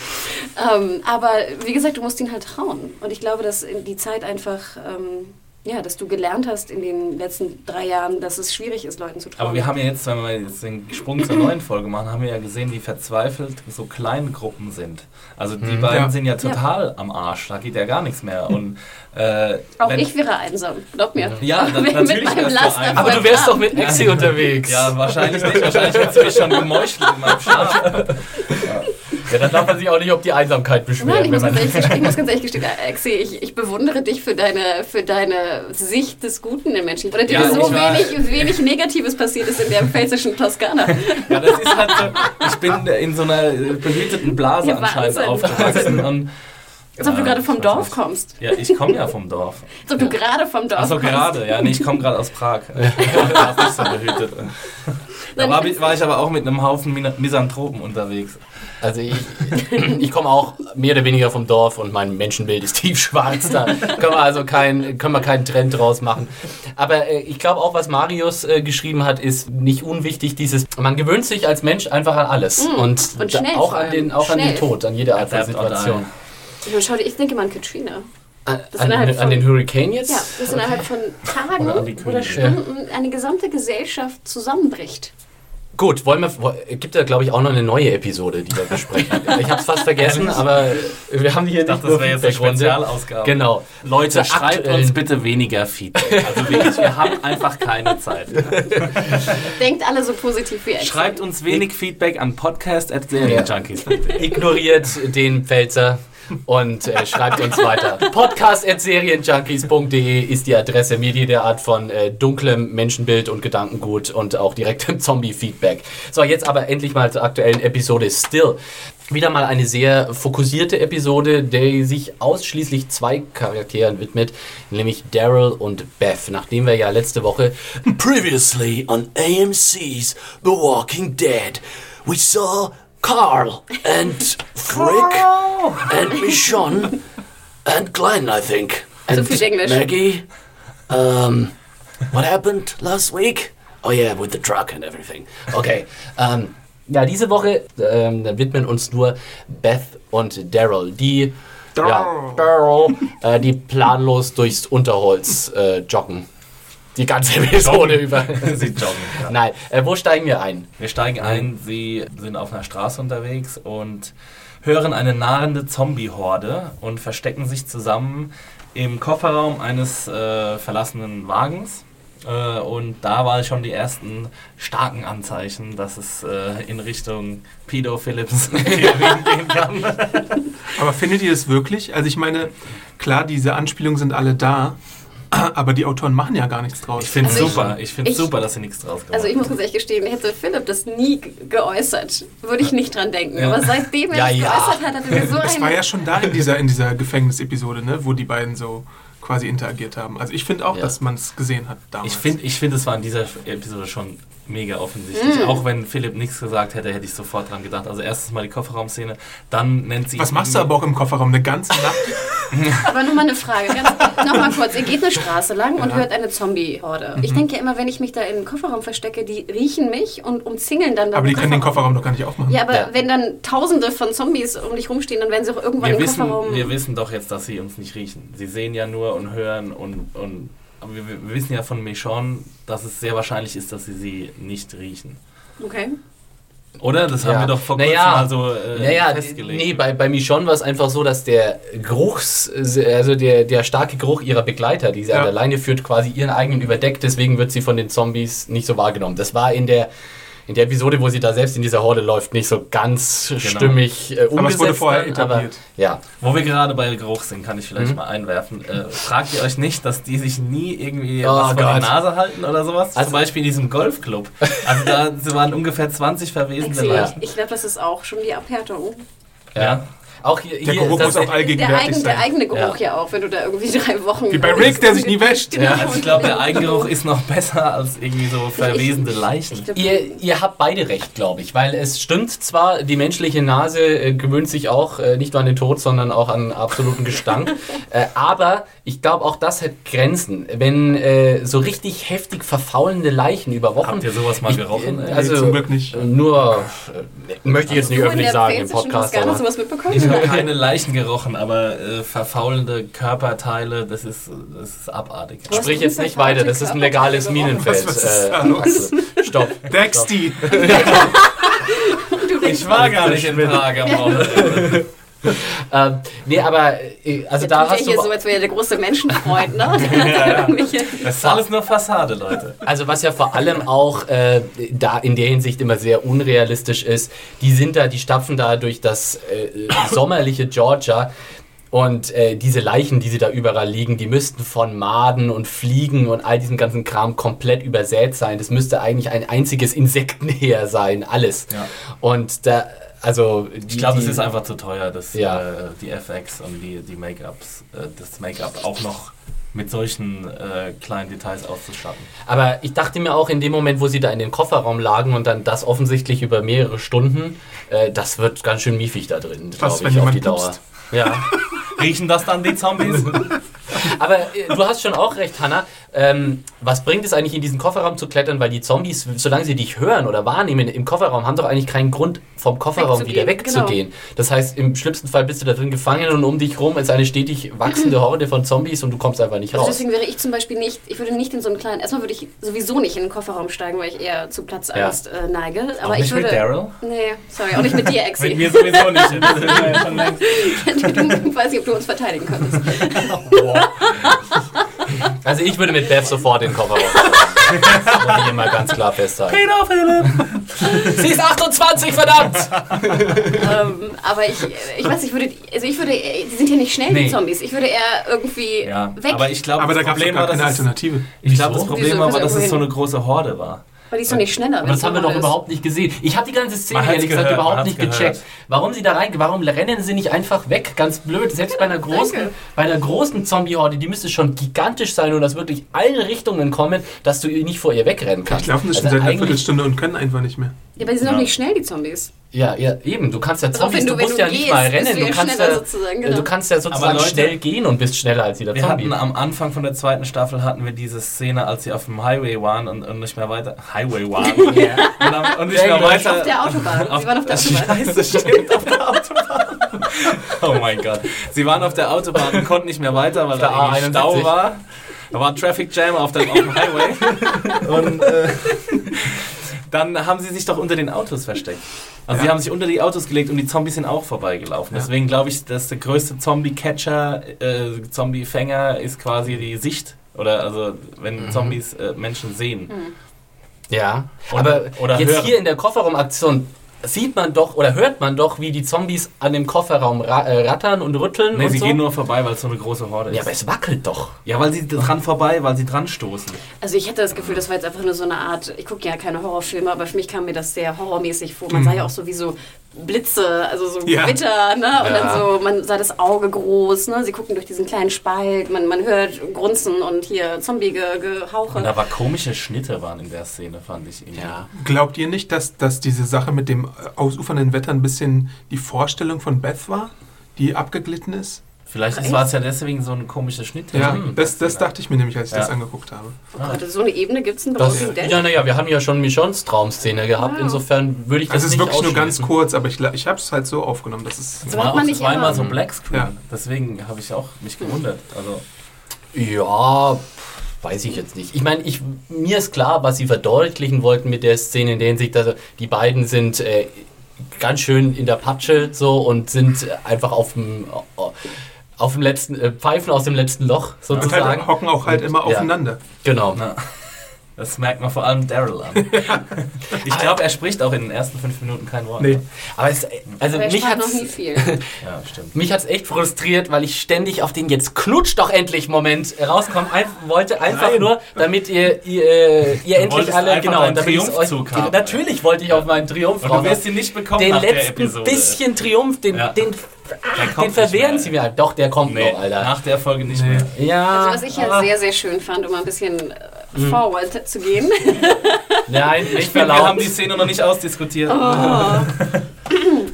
Ähm, aber wie gesagt, du musst ihn halt trauen. Und ich glaube, dass die Zeit einfach, ähm, ja, dass du gelernt hast in den letzten drei Jahren, dass es schwierig ist, Leuten zu trauen. Aber wir haben ja jetzt, wenn wir jetzt den Sprung zur neuen Folge machen, haben wir ja gesehen, wie verzweifelt so kleine Gruppen sind. Also die beiden Ja. sind ja total am Arsch, da geht ja gar nichts mehr. Und, äh, Auch wenn- ich wäre einsam, glaub mir. Ja, da- Mit natürlich meinem wärst du Laster einsam. Aber du wärst doch mit Exi unterwegs. Ja, wahrscheinlich nicht. Wahrscheinlich hättest du mich schon gemeuchelt in meinem Schlaf. Ja, dann darf man sich auch nicht auf die Einsamkeit Nein, beschweren. ich muss, wenn ganz man ehrlich, gestehen- ich muss ganz ehrlich gestehen, Exi, ich, ich bewundere dich für deine, für deine Sicht des Guten im Menschen. Weil Ja, dir so ich war- wenig, wenig Negatives passiert ist in der pfälzischen Toskana. Ja, das ist halt so, ich bin in so einer behüteten Blase Ja, anscheinend aufgewachsen. Und, Als ob du Ja, gerade vom Dorf kommst. ja, ich komme ja vom Dorf. Als ob du gerade vom Dorf Achso, kommst. gerade. Ja, nee, ich komme gerade aus Prag. Da ist nicht so behütet. Da Nein, war, ich war ich aber auch mit einem Haufen Misanthropen unterwegs. Also ich, ich komme auch mehr oder weniger vom Dorf und mein Menschenbild ist tiefschwarz. Da können wir also kein, können wir keinen Trend draus machen. Aber äh, ich glaube auch, was Marius äh, geschrieben hat, ist nicht unwichtig. Dieses, man gewöhnt sich als Mensch einfach an alles und, Mm. Und da- schnell auch an den, auch an den. Tod, an jede Art von Situation. Ich, schau dir, ich denke mal an Katrina. An, an, innerhalb an von- den Hurricane jetzt? Ja, dass innerhalb von Tagen Oder oder. Stunden eine gesamte Gesellschaft zusammenbricht. Gut, wollen wir, gibt da glaube ich auch noch eine neue Episode, die wir besprechen. ich habe es fast vergessen, aber wir haben hier Ich dachte, das wäre jetzt eine Spezialausgabe. Genau. Leute, Zur schreibt uns bitte weniger Feedback. Also wirklich, wir haben einfach keine Zeit. Denkt alle so positiv wie Exi. Schreibt uns wenig Feedback an podcast.serienjunkies.de. Ignoriert den Pfälzer. Und äh, schreibt uns weiter. Podcast.serienjunkies.de ist die Adresse mit jeder Art von äh, dunklem Menschenbild und Gedankengut und auch direktem Zombie-Feedback. So, jetzt aber endlich mal zur aktuellen Episode Still. Wieder mal eine sehr fokussierte Episode, die sich ausschließlich zwei Charakteren widmet, nämlich Daryl und Beth. Nachdem wir ja letzte Woche Previously on AMC's The Walking Dead, we saw Carl and Frick and Michonne and Glenn, I think. And viel Englisch. Maggie. Um, what happened last week? Oh yeah, with the truck and everything. Okay. Um, ja, diese Woche ähm, widmen uns nur Beth und Daryl, die ja, Daryl, äh, die planlos durchs Unterholz äh, joggen. Die ganze Episode über. Sie joggen. Ja. Nein, äh, wo steigen wir ein? Wir steigen ein, sie sind auf einer Straße unterwegs und hören eine nahende Zombie-Horde und verstecken sich zusammen im Kofferraum eines äh, verlassenen Wagens. Äh, und da waren schon die ersten starken Anzeichen, dass es äh, in Richtung Pedo Phillips gehen kann. Aber findet ihr es wirklich? Also ich meine, klar, diese Anspielungen sind alle da, aber die Autoren machen ja gar nichts draus. Ich finde es Also super. Ich finde ich- super, dass sie nichts draus gemacht Also ich muss ganz ehrlich gestehen, hätte Philipp das nie ge- geäußert, würde ich nicht dran denken. Ja. Aber seitdem er Ja, es ja. geäußert hat, hatte er so Es war ja schon da in dieser, in dieser Gefängnisepisode, ne, wo die beiden so quasi interagiert haben. Also ich finde auch, Ja. dass man es gesehen hat damals. Ich finde, ich find, es war in dieser Episode schon mega offensichtlich. Mm. Auch wenn Philipp nichts gesagt hätte, hätte ich sofort dran gedacht. Also erstens mal die Kofferraumszene, dann nennt sie... Was machst du aber auch im Kofferraum eine ganze Nacht? Aber nur mal eine Frage, ganz, noch mal kurz. Ihr geht eine Straße lang und hört eine Zombie-Horde. Ich denke ja immer, wenn ich mich da in den Kofferraum verstecke, die riechen mich und umzingeln dann da Aber die können den Kofferraum doch gar nicht aufmachen. Ja, aber Ja. wenn dann tausende von Zombies um dich rumstehen, dann werden sie auch irgendwann wir im wissen, Kofferraum... wir wissen doch jetzt, dass sie uns nicht riechen. Sie sehen ja nur und hören und... und aber wir, wir wissen ja von Michonne, dass es sehr wahrscheinlich ist, dass sie sie nicht riechen. okay. Oder? Das haben Ja. wir doch vor kurzem Naja. mal so äh, Naja, festgelegt. nee, bei, bei Michonne war es einfach so, dass der Geruchs, also der, der starke Geruch ihrer Begleiter, die sie Ja. an der Leine führt, quasi ihren eigenen überdeckt, deswegen wird sie von den Zombies nicht so wahrgenommen. Das war in der, in der Episode, wo sie da selbst in dieser Horde läuft, nicht so ganz stimmig äh, umgesetzt. Aber es wurde vorher etabliert. Aber, ja. Wo wir gerade bei Geruch sind, kann ich vielleicht Mhm. mal einwerfen. Äh, fragt ihr euch nicht, dass die sich nie irgendwie Oh was vor die. Nase halten oder sowas? Also- Zum Beispiel in diesem Golfclub. Also da waren ungefähr 20 verwesende. Leichen. Ich, ich glaube, das ist auch schon die Abhärtung. Ja. Auch hier, Der hier Geruch muss auch Der, allgegenwärtig eigen, der sein. eigene Geruch Ja. ja. auch, wenn du da irgendwie drei Wochen... Wie bei Rick, der sich nie wäscht. Genau. Also ich glaube, der Eigengeruch ist noch besser als irgendwie so verwesende Leichen. Ich glaub, Ihr, ihr habt beide recht, glaube ich, weil es stimmt zwar, die menschliche Nase äh, gewöhnt sich auch äh, nicht nur an den Tod, sondern auch an absoluten Gestank. äh, aber ich glaube, auch das hat Grenzen. Wenn äh, so richtig heftig verfaulende Leichen über Wochen. Habt ihr sowas mal Ich- gerochen? äh, also, Nee, zum Glück nicht. Nur, äh, möchte ich jetzt nicht du in öffentlich der sagen im Podcast. Toskana Aber, sowas mitbekommen? Ich habe keine Leichen gerochen, aber äh, verfaulende Körperteile, das ist, das ist abartig. Was? sprich jetzt nicht weiter, das ist ein legales Minenfeld. Was- was ist äh? Axel. Stopp. Denkst, Ich war gar nicht in Prag am Wochenende. Ähm, nee, aber äh, also da hast hier du. so, als wäre er der große Menschenfreund, ne? Das ist alles nur Fassade, Leute. Also was ja vor allem auch äh, da in der Hinsicht immer sehr unrealistisch ist, die sind da, die stapfen da durch das äh, sommerliche Georgia und äh, diese Leichen, die sie da überall liegen, die müssten von Maden und Fliegen und all diesem ganzen Kram komplett übersät sein. Das müsste eigentlich ein einziges Insektenheer sein, alles. Ja. Und da, also die, Ich glaube, es ist einfach zu teuer, dass Ja. äh, die FX und die, die Make-ups, äh, das Make-up auch noch mit solchen äh, kleinen Details auszustatten. Aber ich dachte mir auch in dem Moment, wo sie da in den Kofferraum lagen und dann das offensichtlich über mehrere Stunden, äh, das wird ganz schön miefig da drin, Was, glaube wenn ich, auf die Dauer. pupst? Ja. Riechen das dann die Zombies? Aber äh, du hast schon auch recht, Hanna. Ähm, was bringt es eigentlich in diesen Kofferraum zu klettern? Weil die Zombies, solange sie dich hören oder wahrnehmen im Kofferraum, haben doch eigentlich keinen Grund, vom Kofferraum wieder Wegzugehen, wegzugehen. Das heißt, im schlimmsten Fall bist du da drin gefangen und um dich rum ist eine stetig wachsende Horde von Zombies und du kommst einfach nicht Also raus. deswegen wäre ich zum Beispiel nicht, ich würde nicht in so einen kleinen, erstmal würde ich sowieso nicht in den Kofferraum steigen, weil ich eher zu Platzangst äh, neige. Aber Auch ich nicht würde. mit Daryl? Nee, sorry, auch nicht mit dir, Exi. Mit mir sowieso nicht. Das ist ja schon längst. du, weiß nicht, ob du uns verteidigen könntest. Also ich würde mit Beth sofort in den Kofferraum. Das muss ich immer ganz klar festhalten. Sie ist 28, verdammt! ähm, aber ich, ich weiß, ich würde, also ich würde, die sind ja nicht schnell, Nee. die Zombies. Ich würde eher irgendwie Ja, weg, aber ich glaube, Aber da das gab es Problem war, keine dass es, Alternative. ich glaube, das? Problem war, dass es so eine große Horde war. Weil die ist doch nicht schneller. Aber das haben wir doch ist. überhaupt nicht gesehen. Ich habe die ganze Szene ehrlich gesagt gehört, überhaupt nicht gecheckt. Warum sie da rein, warum rennen sie nicht einfach weg? Ganz blöd. Selbst bei einer großen, danke. bei einer großen Zombie-Horde, die müsste schon gigantisch sein und aus wirklich allen Richtungen kommen, dass du nicht vor ihr wegrennen kannst. Vielleicht laufen schon Also seit einer Viertelstunde und können einfach nicht mehr. Ja, aber die sind Ja. doch nicht schnell, die Zombies. Ja, ja, eben. Du kannst ja Zombies, wenn du, du- musst du ja nicht gehst, mal bist rennen. du ja kannst ja, sozusagen, du genau. kannst ja sozusagen Leute, schnell gehen und bist schneller als jeder Wir Zombie. hatten am Anfang von der zweiten Staffel hatten wir diese Szene, als sie auf dem Highway waren und, und nicht mehr weiter. Highway waren. und, dann, und mehr Englisch. weiter. Auf der Autobahn. Sie waren auf der Autobahn. Scheiße, stimmt, auf der Autobahn. Oh mein Gott. Sie waren auf der Autobahn und konnten nicht mehr weiter, weil da A71. Stau war. Da war Traffic Jam auf, dem- auf dem Highway. Und äh, dann haben sie sich doch unter den Autos versteckt. Also sie Ja. haben sich unter die Autos gelegt und die Zombies sind auch vorbeigelaufen. Ja. Deswegen glaube ich, dass der größte Zombie-Catcher, äh, Zombie-Fänger ist quasi die Sicht. Oder also wenn Mhm. Zombies äh, Menschen sehen. Ja, Und- aber oder jetzt hören. hier in der Kofferraumaktion sieht man doch oder hört man doch, wie die Zombies an dem Kofferraum ra äh, rattern und rütteln Nee, und sie so. gehen nur vorbei, weil es so eine große Horde ist. ja, aber es wackelt doch. Ja, weil sie dran vorbei, weil sie dran stoßen. Also ich hätte das Gefühl, das war jetzt einfach nur so eine Art, ich gucke ja keine Horrorfilme, aber für mich kam mir das sehr horrormäßig vor. Man sah ja auch so wie so Blitze, also so Ja. Gewitter, ne? Und Ja. dann so, man sah das Auge groß, ne? Sie gucken durch diesen kleinen Spalt, man, man hört Grunzen und hier Zombie-Gehauche. Und da war komische Schnitte waren in der Szene, fand ich irgendwie. Ja. Glaubt ihr nicht, dass, dass diese Sache mit dem äh, ausufernden Wetter ein bisschen die Vorstellung von Beth war, die abgeglitten ist? Vielleicht war es ja deswegen so ein komischer Schnitt. Ja, Mhm. das, das dachte ich mir nämlich, als ich Ja. das angeguckt habe. oh Gott, so eine Ebene gibt es in Walking Dead? ja, naja, wir haben ja schon Michons Traumszene gehabt. Wow. Insofern würde ich das Also es ist nicht wirklich nur ganz kurz, aber ich, ich habe es halt so aufgenommen, dass es... So macht man auch, nicht das war immer. immer so Blackscreen. Ja. Deswegen habe ich auch mich gewundert. Also, Ja, weiß ich jetzt nicht. Ich meine, ich, mir ist klar, was sie verdeutlichen wollten mit der Szene in der Hinsicht, dass die beiden sind äh, ganz schön in der Patsche so und sind einfach auf dem auf dem letzten äh, Pfeifen aus dem letzten Loch Und sozusagen. halt hocken auch halt immer Ja. aufeinander. Genau. na, das merkt man vor allem Daryl an. ich glaube, er spricht auch in den ersten fünf Minuten kein Wort. Nee. Aber es, also Aber er mich hat noch nie viel. Ja, stimmt. Mich hat's echt frustriert, weil ich ständig auf den jetzt knutsch doch endlich Moment rauskommen ein, wollte, einfach Nein. nur, damit ihr, ihr, ihr endlich alle, genau, deinen damit Triumphzug haben. Natürlich wollte ich auf meinen Triumph Und raus. du wirst ihn nicht bekommen Den nach der letzten bisschen Triumph, den, Ja. den, ach, den verwehren sie mir halt. Doch, der kommt Nee, noch, Alter. nach der Folge nicht Nee. mehr. Ja. Also was ich ja aber- sehr, sehr schön fand, um mal ein bisschen äh, Mhm. forward zu gehen. Nein, Ich nicht finde, wir haben die Szene noch nicht ausdiskutiert. Oh.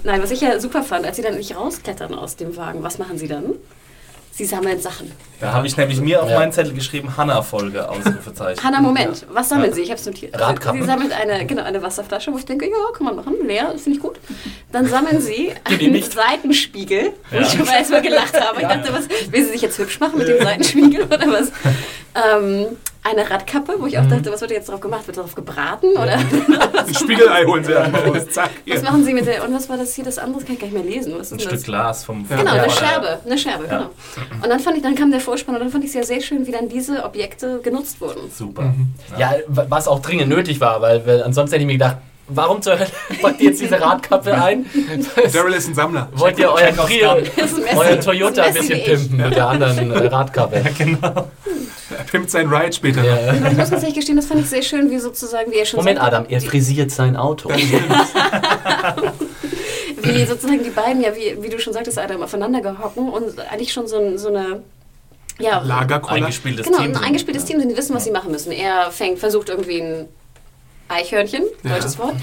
Nein, was ich ja super fand, als sie dann nicht rausklettern aus dem Wagen, was machen sie dann? Sie sammeln Sachen. Da habe ich nämlich mir auf Ja. meinen Zettel geschrieben, Hanna-Folge, Ausrufezeichen. Hanna, Moment, was sammeln Sie? Ich habe es notiert. Radkappen. Sie sammelt eine, genau, eine Wasserflasche, wo ich denke, ja, kann man machen, leer, finde ich gut. Dann sammeln Sie einen. Seitenspiegel, wo Ja. ich schon mal erstmal gelacht habe. Ich dachte, was, will sie sich jetzt hübsch machen mit dem Seitenspiegel oder was? Ähm, eine Radkappe, wo ich auch dachte, was wird jetzt drauf gemacht? Wird darauf gebraten? Oder Ein Spiegelei holen sie einfach raus. Zack. was Hier. machen Sie mit der, und was war das hier, das andere? Das kann ich gar nicht mehr lesen. Was Ein ist Stück das? Glas vom Ja. Genau, Ja. eine Scherbe, eine Scherbe, Ja. genau. Und dann fand ich, dann kam der Vorspann und dann fand ich es ja sehr schön, wie dann diese Objekte genutzt wurden. Super. Ja, w- was auch dringend nötig war, weil, weil ansonsten hätte ich mir gedacht, warum zur Hölle packt ihr jetzt diese Radkappe ein? Daryl ist ein Sammler. Wollt ihr euren, Messi. euren Toyota ein bisschen pimpen mit der anderen äh, Radkappe? Er pimpt sein Ride später. Ja. Ich muss tatsächlich gestehen, das fand ich sehr schön, wie sozusagen, wie er schon Moment, sagt, Adam, er frisiert sein Auto. wie sozusagen die beiden, ja, wie, wie du schon sagtest, Adam, aufeinander gehocken und eigentlich schon so, ein, so eine, ja, Lagerkoller. Eingespieltes genau, Team. ein sind. eingespieltes Team sind, die wissen, was sie machen müssen. Er fängt, versucht irgendwie ein Eichhörnchen, Ja. deutsches Wort,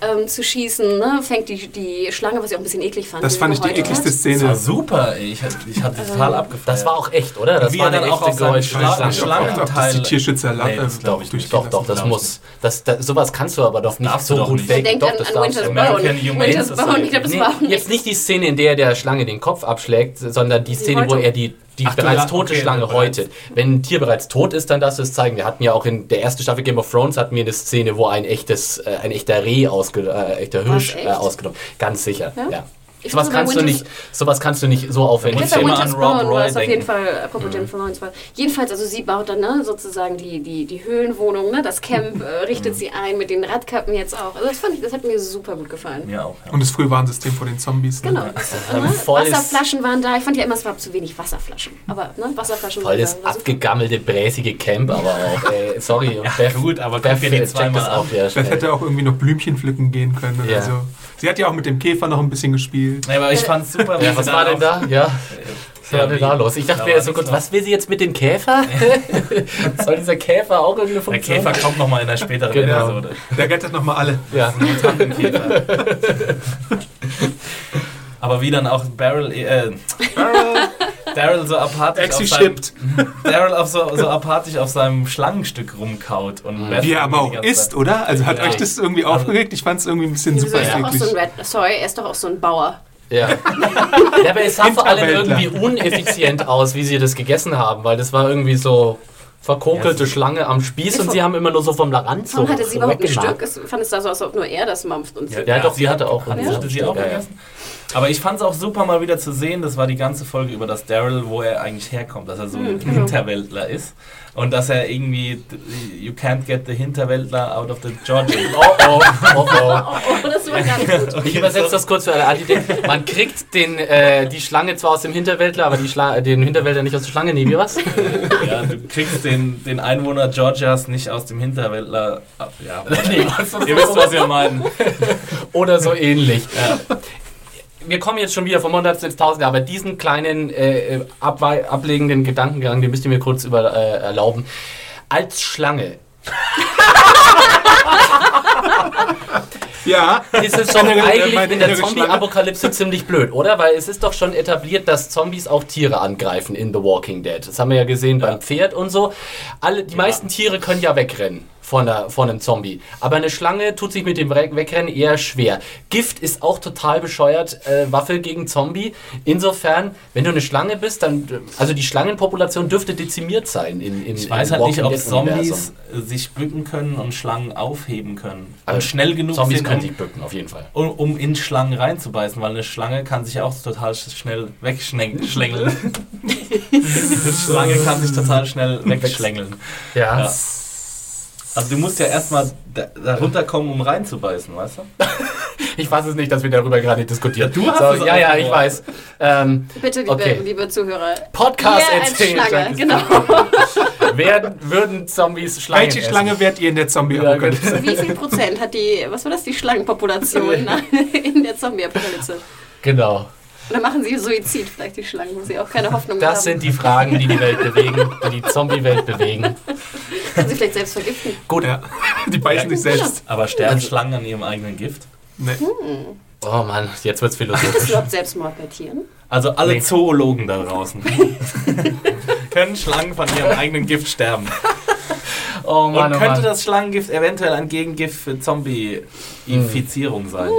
ähm, zu schießen, ne? fängt die, die Schlange, was ich auch ein bisschen eklig fand. Das fand ich die ekligste hat. Das war Szene. super, ey. Ich, hatte- ich hatte total abgefeiert. Das war auch echt, oder? Das Wie war dann auch echte auf seinem. Schla- Schlange. Schlangen- Ob das die Tierschützer Nee, das glaub ich nicht. Doch, doch, das muss. Das, das, sowas kannst du aber doch nicht so gut faken. denkt Doch, an, das an Winter's du. American. Humane Winter's Society. Bone, ich glaube, das Nee, war auch jetzt nicht die Szene, in der der Schlange den Kopf abschlägt, sondern die Szene, wo er die, die Ach, bereits ja, tote okay, Schlange häutet. Wenn ein Tier bereits tot ist, dann darfst du es zeigen. Wir hatten ja auch in der ersten Staffel Game of Thrones hatten wir eine Szene, wo ein echtes, äh, ein echter Reh ausge, äh, echter Hirsch äh, ausgenommen. Ganz sicher, Ja? ja. Ich Sowas kannst, du Winter- nicht, sowas kannst du nicht so aufwendig Winter immer an Rob Roy war es auf jeden denken. Fall, apropos Jennifer Lawrence war. Jedenfalls, also sie baut dann ne, sozusagen die, die, die Höhlenwohnung, ne, das Camp äh, richtet Mhm. sie ein, mit den Radkappen jetzt auch. Also das fand ich, das hat mir super gut gefallen. Mir auch, ja. Und das Frühwarnsystem vor den Zombies. Ne? Genau. Ähm, Ne? Wasserflaschen waren da. Ich fand ja immer, es war zu wenig Wasserflaschen. Aber ne, Wasserflaschen Voll das waren da. War super. abgegammelte, bräsige Camp, aber auch, ey, sorry. Ja, gut, aber das auch an. wieder Das schnell. hätte auch irgendwie noch Blümchen pflücken gehen können oder Ja. so. Sie hat ja auch mit dem Käfer noch ein bisschen gespielt. Nee, aber ich fand's super. Ja, was war denn da? Ja, was war denn da los? Ich dachte Da mir so kurz, was will sie jetzt mit dem Käfer? Soll dieser Käfer auch irgendeine Der Funktion Käfer kommt nochmal in der späteren Genau. Episode. Der rettet nochmal alle. Ja. Aber wie dann auch Daryl, äh, Daryl, Daryl so apathisch auf seinem. Daryl auf so, so apathisch auf seinem Schlangenstück rumkaut. Und Beth Wie er aber auch Zeit- oder? Also hat Ja. euch das irgendwie Also- aufgeregt? Ich fand es irgendwie ein bisschen Wieso super ist doch auch eklig. so ein Red, sorry, er ist doch auch so ein Bauer. Ja. ja, aber es sah vor allem irgendwie uneffizient aus, wie sie das gegessen haben, weil das war irgendwie so verkokelte Ja, Schlange am Spieß und sie haben immer nur so vom Rand so Warum hatte sie so überhaupt ein. Stück? Es fand es da so aus, als ob nur er das mampft. Und Ja, Ja, doch, sie hatte auch hatte sie auch ja, ja. gegessen? Aber ich fand es auch super mal wieder zu sehen, das war die ganze Folge über das Daryl, wo er eigentlich herkommt, dass er so ein Mhm. Hinterwäldler ist und dass er irgendwie you can't get the Hinterwäldler out of the Georgia. Oh oh, oh oh. Oh, das war ganz gut. Ich übersetze das kurz für alle Anti Man kriegt den, äh, die Schlange zwar aus dem Hinterwäldler, aber die Schla den Hinterwäldler nicht aus der Schlange. Nee, wie was? ja, du kriegst den, den Einwohner Georgias nicht aus dem Hinterwäldler ab. Ja, Nee, ihr wisst, was wir meinen. Oder so ähnlich. Wir kommen jetzt schon wieder vom Hundertsten ins Tausende, aber diesen kleinen äh, abwei- ablegenden Gedankengang, den müsst ihr mir kurz über, äh, erlauben. Als Schlange Ja. ist es doch Innere- eigentlich in der. Zombie-Apokalypse ziemlich blöd, oder? Weil es ist doch schon etabliert, dass Zombies auch Tiere angreifen in The Walking Dead. Das haben wir ja gesehen beim Pferd und so. Alle, die meisten Tiere können ja wegrennen von, einer, von einem Zombie. Aber eine Schlange tut sich mit dem Re- Wegrennen eher schwer. Gift ist auch total bescheuert, äh, Waffe gegen Zombie. Insofern, wenn du eine Schlange bist, dann, also die Schlangenpopulation dürfte dezimiert sein. In, im, Ich weiß halt nicht, ob Walking. Zombies sich bücken können und Schlangen aufheben können. Also Und schnell genug Zombies sind, können um, sich bücken, auf jeden Fall. um, um in Schlangen reinzubeißen, weil eine Schlange kann sich auch total sch- schnell wegschlängeln. eine Schlange kann sich total schnell wegschlängeln. Ja. Ja. Also du musst ja erstmal da, da runterkommen, um reinzubeißen, weißt du? Ich weiß es nicht, dass wir darüber gerade diskutieren. Ja, du hast so, es Ja, ja, ich weiß. Ähm, Bitte, liebe, Okay. liebe Zuhörer. Podcast als erzählen. Schlange, genau. Werden, würden Zombies Schlangen Welche essen? Schlange wärt ihr in der Zombie-Apokalypse? Wie viel Prozent hat die, was war das, die Schlangenpopulation in der Zombie-Apokalypse? Genau. Oder machen sie Suizid, vielleicht die Schlangen, wo sie auch keine Hoffnung Das haben? sind die Fragen, die die Welt bewegen, die die Zombie-Welt bewegen. Können sie vielleicht selbst vergiften? Gut. Ja. Die beißen sich selbst. Aber sterben Also- Schlangen an ihrem eigenen Gift? Nee. Oh Mann, jetzt wird's philosophisch. überhaupt Selbstmord bei Tieren? Also alle Nee. Zoologen da draußen. Können Schlangen von ihrem eigenen Gift sterben? Oh Mann, Und oh könnte Mann. das Schlangengift eventuell ein Gegengift für Zombie-Infizierung sein?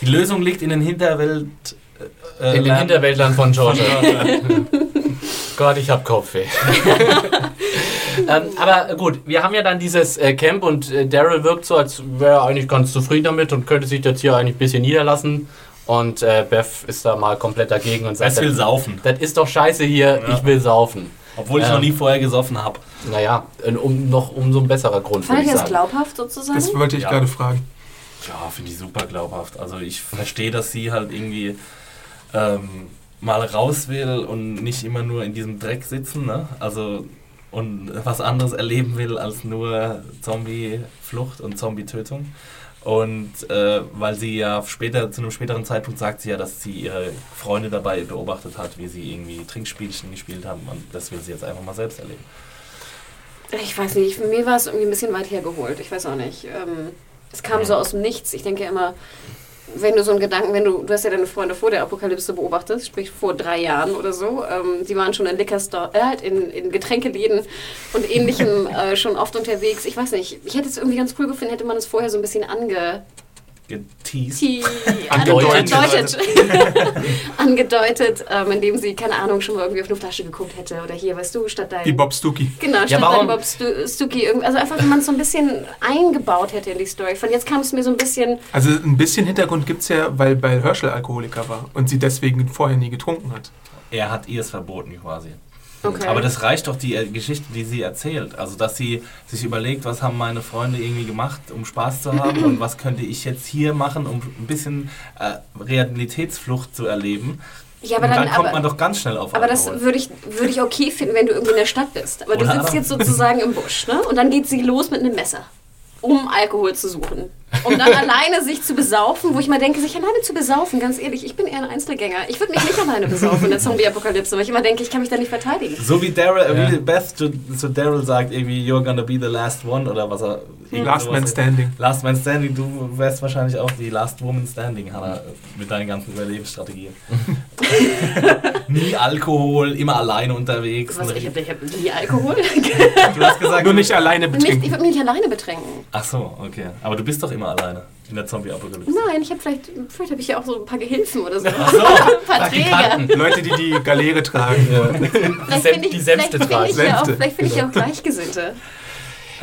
Die Lösung liegt in den Hinterwelt. Äh, In den Hinterwäldlern von Georgia. Gott, ich hab Kopfweh. ähm, aber gut, wir haben ja dann dieses äh, Camp und äh, Daryl wirkt so, als wäre er eigentlich ganz zufrieden damit und könnte sich jetzt hier eigentlich ein bisschen niederlassen. Und äh, Beth ist da mal komplett dagegen und sagt, Es will das, saufen. das ist doch scheiße hier, Ja. ich will saufen. Obwohl ich Ähm. noch nie vorher gesoffen habe. Naja, um, noch umso ein besserer Grund, Fandet ich das glaubhaft sozusagen? Das wollte ich Ja. gerade fragen. Ja, finde ich super glaubhaft. Also ich verstehe, dass sie halt irgendwie ähm, mal raus will und nicht immer nur in diesem Dreck sitzen, ne? Also und was anderes erleben will als nur Zombie-Flucht und Zombie-Tötung. Und äh, weil sie ja später, zu einem späteren Zeitpunkt sagt sie ja, dass sie ihre Freunde dabei beobachtet hat, wie sie irgendwie Trinkspielchen gespielt haben und das will sie jetzt einfach mal selbst erleben. Ich weiß nicht, für mich war es irgendwie ein bisschen weit hergeholt. Ich weiß auch nicht. Ähm, es kam so aus dem Nichts. Ich denke immer, wenn du so einen Gedanken, wenn du, du hast ja deine Freunde vor der Apokalypse beobachtet, sprich vor drei Jahren oder so, ähm, die waren schon in Liquor äh, halt in, in Getränkeläden und ähnlichem äh, schon oft unterwegs. Ich weiß nicht, ich hätte es irgendwie ganz cool gefunden, hätte man es vorher so ein bisschen ange, geteased. Angedeutet, angedeutet ähm, indem sie, keine Ahnung, schon mal irgendwie auf eine Flasche geguckt hätte. Oder hier, weißt du, statt dein... Die Bob Stuckey. Genau, statt warum- dein Bob Stu irgend- Also einfach, wenn man es so ein bisschen eingebaut hätte in die Story. Von jetzt kam es mir so ein bisschen... Also ein bisschen Hintergrund gibt es ja, weil, weil Herschel Alkoholiker war und sie deswegen vorher nie getrunken hat. Er hat ihr es verboten quasi. Okay. Aber das reicht doch die äh, Geschichte, die sie erzählt. Also, dass sie sich überlegt, was haben meine Freunde irgendwie gemacht, um Spaß zu haben und was könnte ich jetzt hier machen, um ein bisschen äh, Realitätsflucht zu erleben. ja, aber dann, dann kommt aber, man doch ganz schnell auf aber das Alkohol. würde ich, würde ich okay finden, wenn du irgendwie in der Stadt bist. Aber du Oder sitzt aber- jetzt sozusagen im Busch, ne? Und dann geht sie los mit einem Messer, um Alkohol zu suchen. Um dann alleine sich zu besaufen, wo ich mal denke, sich alleine zu besaufen, ganz ehrlich, ich bin eher ein Einzelgänger. Ich würde mich nicht alleine besaufen in der Zombie-Apokalypse, weil ich immer denke, ich kann mich da nicht verteidigen. So wie Daryl, Ja. wie Beth zu, zu Daryl sagt, irgendwie, you're gonna be the last one oder was er. irgend Last Man Standing. Last Man Standing, du wärst wahrscheinlich auch die Last Woman Standing, Hannah, mit deinen ganzen Überlebensstrategien. Nie Alkohol, immer alleine unterwegs. Was, ich habe hab nie Alkohol. du hast gesagt, Nur nicht alleine nicht, ich betrinken. würde mich nicht alleine betrinken. Ach so, okay. Aber du bist doch immer alleine in der Zombie-Apokalypse. Nein, ich habe vielleicht, vielleicht habe ich ja auch so ein paar Gehilfen oder so. Ach so. ein paar Träger. Leute, die die Galeere tragen. Vielleicht Säm- finde ich, die vielleicht finde ich, ja auch, vielleicht finde ich ja auch Gleichgesinnte.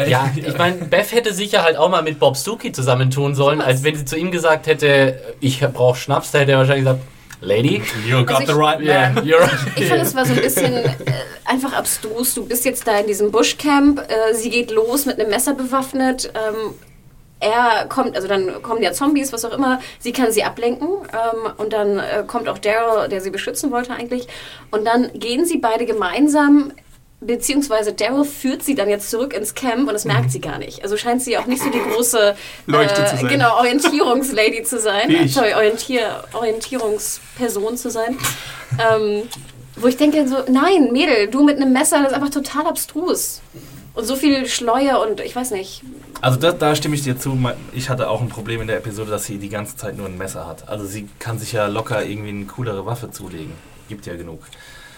Ja, ich meine, Beth hätte sicher halt auch mal mit Bob Stuckey zusammentun sollen, als wenn sie zu ihm gesagt hätte, ich brauche Schnaps, da hätte er wahrscheinlich gesagt, Lady, You got Also the ich- right yeah, man. you're Ich fand, es war so ein bisschen äh, einfach abstrus. Du bist jetzt da in diesem Bushcamp, äh, sie geht los mit einem Messer bewaffnet. Ähm, er kommt, also dann kommen ja Zombies, was auch immer. Sie kann sie ablenken ähm, und dann äh, kommt auch Daryl, der sie beschützen wollte eigentlich. Und dann gehen sie beide gemeinsam. Beziehungsweise Daryl führt sie dann jetzt zurück ins Camp und das merkt sie gar nicht. Also scheint sie auch nicht so die große Leuchte zu sein. Genau, Orientierungslady zu sein. Ich. Sorry, Orientier Orientierungsperson zu sein. Ähm, wo ich denke so, nein, Mädel, du mit einem Messer, das ist einfach total abstrus. Und so viel Schleuer und ich weiß nicht. Also da, da stimme ich dir zu. Ich hatte auch ein Problem in der Episode, dass sie die ganze Zeit nur ein Messer hat. Also sie kann sich ja locker irgendwie eine coolere Waffe zulegen. Gibt ja genug.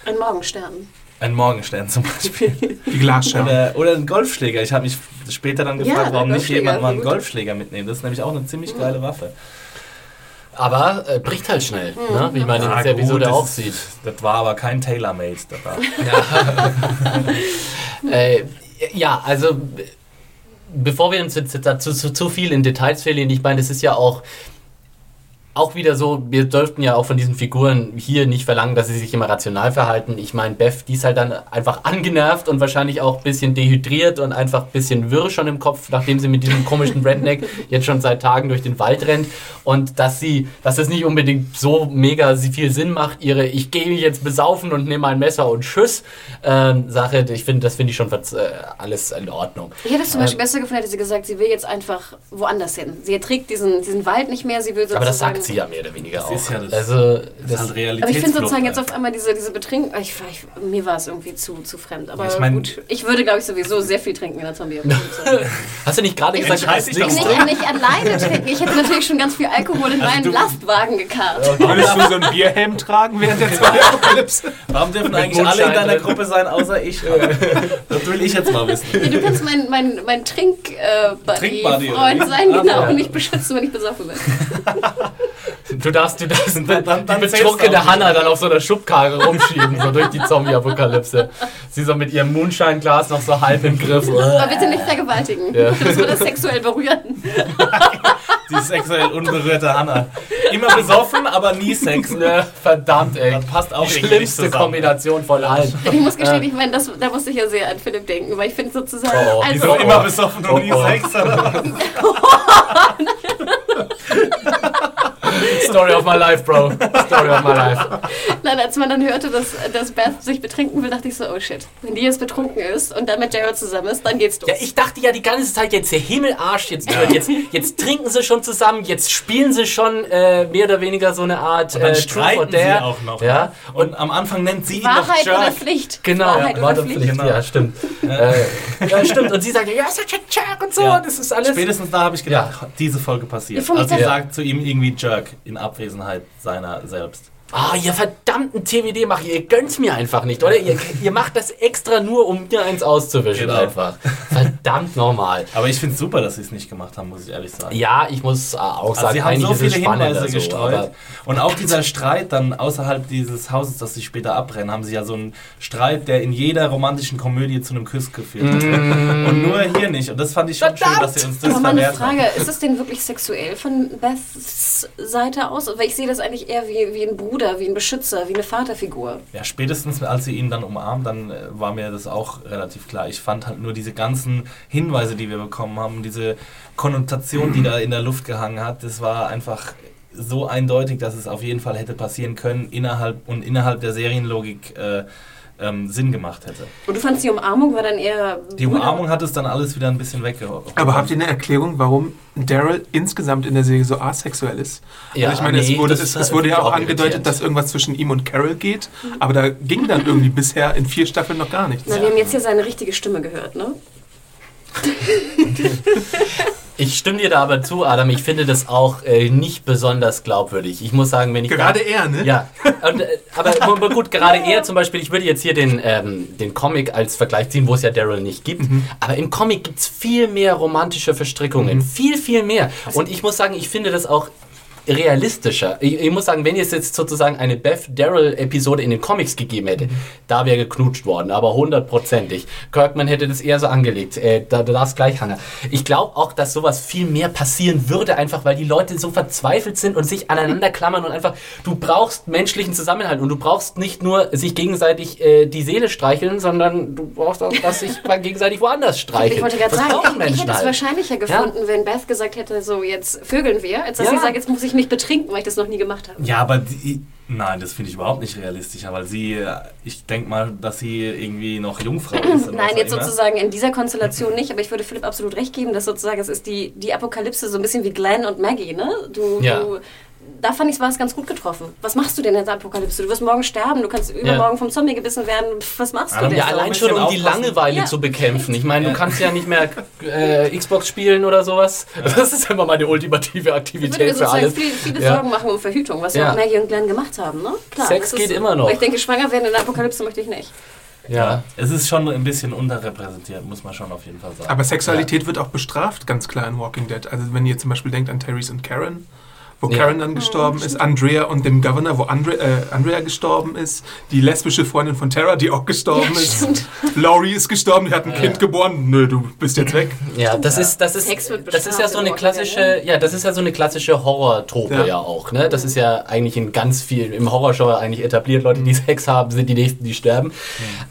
Ein Morgenstern. Ein Morgenstern zum Beispiel. Die Glasscherben. Oder, oder ein Golfschläger. Ich habe mich später dann Ja, gefragt, der warum nicht jemand mal einen. Golfschläger mitnehmen. Das ist nämlich auch eine ziemlich geile Waffe. aber äh, bricht halt schnell, ne? wie man in Ah, dieser gut, Episode auch sieht. Das war aber kein Tailor-Made. Das war Äh, ja, also b- bevor wir uns jetzt dazu zu, zu viel in Details verlieren, ich meine, das ist ja auch auch wieder so, wir dürften ja auch von diesen Figuren hier nicht verlangen, dass sie sich immer rational verhalten. Ich meine, Beth, die ist halt dann einfach angenervt und wahrscheinlich auch ein bisschen dehydriert und einfach ein bisschen wirr schon im Kopf, nachdem sie mit diesem komischen Redneck jetzt schon seit Tagen durch den Wald rennt. Und dass sie, dass es nicht unbedingt so mega viel Sinn macht, ihre Ich gehe mich jetzt besaufen und nehme ein Messer und Tschüss ähm, Sache, ich finde, das finde ich schon äh, alles in Ordnung. Ich hätte es zum Beispiel Ähm, besser gefunden, hätte sie gesagt, sie will jetzt einfach woanders hin. Sie erträgt diesen, diesen Wald nicht mehr, sie will sozusagen... Sie ja mehr oder weniger Das auch. ist ja das- also, das ist halt Realitätsflucht. Aber ich finde sozusagen jetzt halt. auf einmal diese, diese Betrink... Ich, ich, mir war es irgendwie zu, zu fremd. Aber Ich mein- gut, ich würde, glaube ich, sowieso sehr viel trinken in der zombie hast du nicht gerade gesagt, dich doch nichts mal. Nicht, nicht alleine trinken. Ich hätte natürlich schon ganz viel Alkohol in meinen du- Lastwagen gekarrt. Würdest du so einen Bierhelm tragen während der Zombie-Apokalypse? Warum dürfen Mit eigentlich alle in deiner drin. Gruppe sein, außer ich? das will ich jetzt mal wissen. Ja, du kannst mein, mein, mein Trink-Buddy-Freund Trink-Buddy, oder wie? sein, Ah, genau, und mich beschützen, wenn ich besoffen bin. Du darfst, du darfst Dann- dann- dann die betrunkene Hanna dann auf so einer Schubkarre rumschieben, so durch die Zombie-Apokalypse. Sie so mit ihrem Moonshine-Glas noch so halb im Griff. Aber bitte nicht vergewaltigen. Ja. Du musst das sexuell berühren. Die sexuell unberührte Hanna. Immer besoffen, aber nie Sex. Ne, verdammt, ey. Das passt auch die schlimmste zusammen. Kombination von allen. Ich muss gestehen, ich meine, das, da musste ich ja sehr an Philipp denken, weil ich finde sozusagen. Oh, also, Wieso immer besoffen und nie Oh, oh. Sex? Oder? Story of my life, bro. Story of my life. Nein, als man dann hörte, dass, dass Beth sich betrinken will, dachte ich so, oh shit. Wenn die jetzt betrunken ist und dann mit Jared zusammen ist, dann geht's los. Ja, ich dachte ja die ganze Zeit, jetzt der Himmel arscht jetzt durch. Jetzt, jetzt trinken sie schon zusammen, jetzt spielen sie schon äh, mehr oder weniger so eine Art Und dann äh, streiten sie auch noch. Ja, Und am Anfang nennt sie ihn noch Wahrheit oder Jerk. Pflicht. Genau, Wahrheit ja, oder Pflicht. Pflicht. Genau. Ja, stimmt. äh, ja, stimmt. Und sie sagt, ja, ist ja Jerk und so, Ja. das ist alles. Spätestens da habe ich gedacht, diese Folge passiert. Ja, Also sie Ja. sagt zu ihm irgendwie Jerk in Abwesenheit seiner selbst. Ah, ihr verdammten TWD-Macher, ihr gönnt mir einfach nicht, oder? Ihr, ihr macht das extra nur, um mir eins auszuwischen Genau. einfach. Verdammt. verdammt nochmal. Aber ich finde es super, dass sie es nicht gemacht haben, muss ich ehrlich sagen. Ja, ich muss auch Also sagen, sie haben so viele Hinweise so, gestreut. und auch dieser Streit dann außerhalb dieses Hauses, das sie später abbrennen, haben sie ja so einen Streit, der in jeder romantischen Komödie zu einem Kuss geführt hat. Mm. Und nur hier nicht. Und das fand ich schon schön, dass sie uns das Aber mal eine verwehrt haben. Frage, ist es denn wirklich sexuell von Beths Seite aus? Weil ich sehe das eigentlich eher wie, wie ein Bruder, wie ein Beschützer, wie eine Vaterfigur. Ja, spätestens als sie ihn dann umarmt, dann äh, war mir das auch relativ klar. Ich fand halt nur diese ganzen Hinweise, die wir bekommen haben, diese Konnotation, die da in der Luft gehangen hat, das war einfach so eindeutig, dass es auf jeden Fall hätte passieren können innerhalb und innerhalb der Serienlogik äh, ähm, Sinn gemacht hätte. Und du fandst die Umarmung war dann eher. Die Umarmung hat es dann alles wieder ein bisschen weggeholt. Aber habt ihr eine Erklärung, warum Daryl insgesamt in der Serie so asexuell ist? Ja, also ich meine, nee, es, wurde, das es, es wurde ja auch angedeutet, dass irgendwas zwischen ihm und Carol geht, aber da ging dann irgendwie bisher in vier Staffeln noch gar nichts. Na, wir haben jetzt hier seine richtige Stimme gehört, ne? Ich stimme dir da aber zu, Adam. Ich finde das auch äh, nicht besonders glaubwürdig. Ich muss sagen, wenn ich Gerade er, ne? Ja, und, äh, aber, aber gut, gerade er zum Beispiel, ich würde jetzt hier den, ähm, den Comic als Vergleich ziehen, wo es ja Daryl nicht gibt. Aber im Comic gibt es viel mehr romantische Verstrickungen. Viel, viel mehr. Und ich muss sagen, ich finde das auch realistischer. Ich, ich muss sagen, wenn es jetzt sozusagen eine Beth-Daryl-Episode in den Comics gegeben hätte, da wäre geknutscht worden, aber hundertprozentig. Kirkman hätte das eher so angelegt. Äh, da, da darfst gleich hangen. Ich glaube auch, dass sowas viel mehr passieren würde, einfach weil die Leute so verzweifelt sind und sich aneinander klammern und einfach, du brauchst menschlichen Zusammenhalt und du brauchst nicht nur sich gegenseitig äh, die Seele streicheln, sondern du brauchst auch, dass sich mal gegenseitig woanders streicheln. Ich wollte gerade sagen, ich, ich hätte es halt. wahrscheinlicher gefunden, wenn Beth gesagt hätte, so jetzt vögeln wir, als dass Ja. sie sagt, jetzt muss ich mich betrinken, weil ich das noch nie gemacht habe. Ja, aber die, nein, das finde ich überhaupt nicht realistischer, weil sie, äh, ich denke mal, dass sie irgendwie noch Jungfrau ist. Nein, jetzt immer. sozusagen in dieser Konstellation nicht, aber ich würde Philipp absolut recht geben, dass sozusagen es ist die, die Apokalypse so ein bisschen wie Glenn und Maggie, ne? Du, Ja. du da fand ich, war es ganz gut getroffen. Was machst du denn in der Apokalypse? Du wirst morgen sterben, du kannst übermorgen vom Zombie gebissen werden. Pff, was machst du denn? Ja, allein ein schon, um bisschen die aufpassen. Langeweile Ja. zu bekämpfen. Ich meine, Ja. du kannst ja nicht mehr äh, Xbox spielen oder sowas. Das ist immer meine ultimative Ich würde Aktivität für alles. viele, viele Ja. Sorgen machen um Verhütung, was ja. Ja. auch Maggie und Glenn gemacht haben, ne? Klar, Sex geht immer noch. weil Ich denke, schwanger werden in der Apokalypse möchte ich nicht. Ja. Es ist schon ein bisschen unterrepräsentiert, muss man schon auf jeden Fall sagen. Aber Sexualität wird auch bestraft, ganz klar in Walking Dead. Also wenn ihr zum Beispiel denkt an Therese und Karen, wo Ja. Karen dann gestorben ist, Andrea und dem Governor, wo Andre, äh, Andrea gestorben ist, die lesbische Freundin von Tara, die auch gestorben Ja, ist. Laurie ist gestorben, die hat ein Kind geboren, nö, du bist jetzt weg. Ja, das ist, das ist, Sex wird das ist ja so in eine klassische, Dead, ja, das ist ja so eine klassische Horror-Trope ja. Ja. auch, ne? Das ist ja eigentlich in ganz viel, im Horrorgenre eigentlich etabliert, Leute, die Sex haben, sind die Nächsten, die sterben.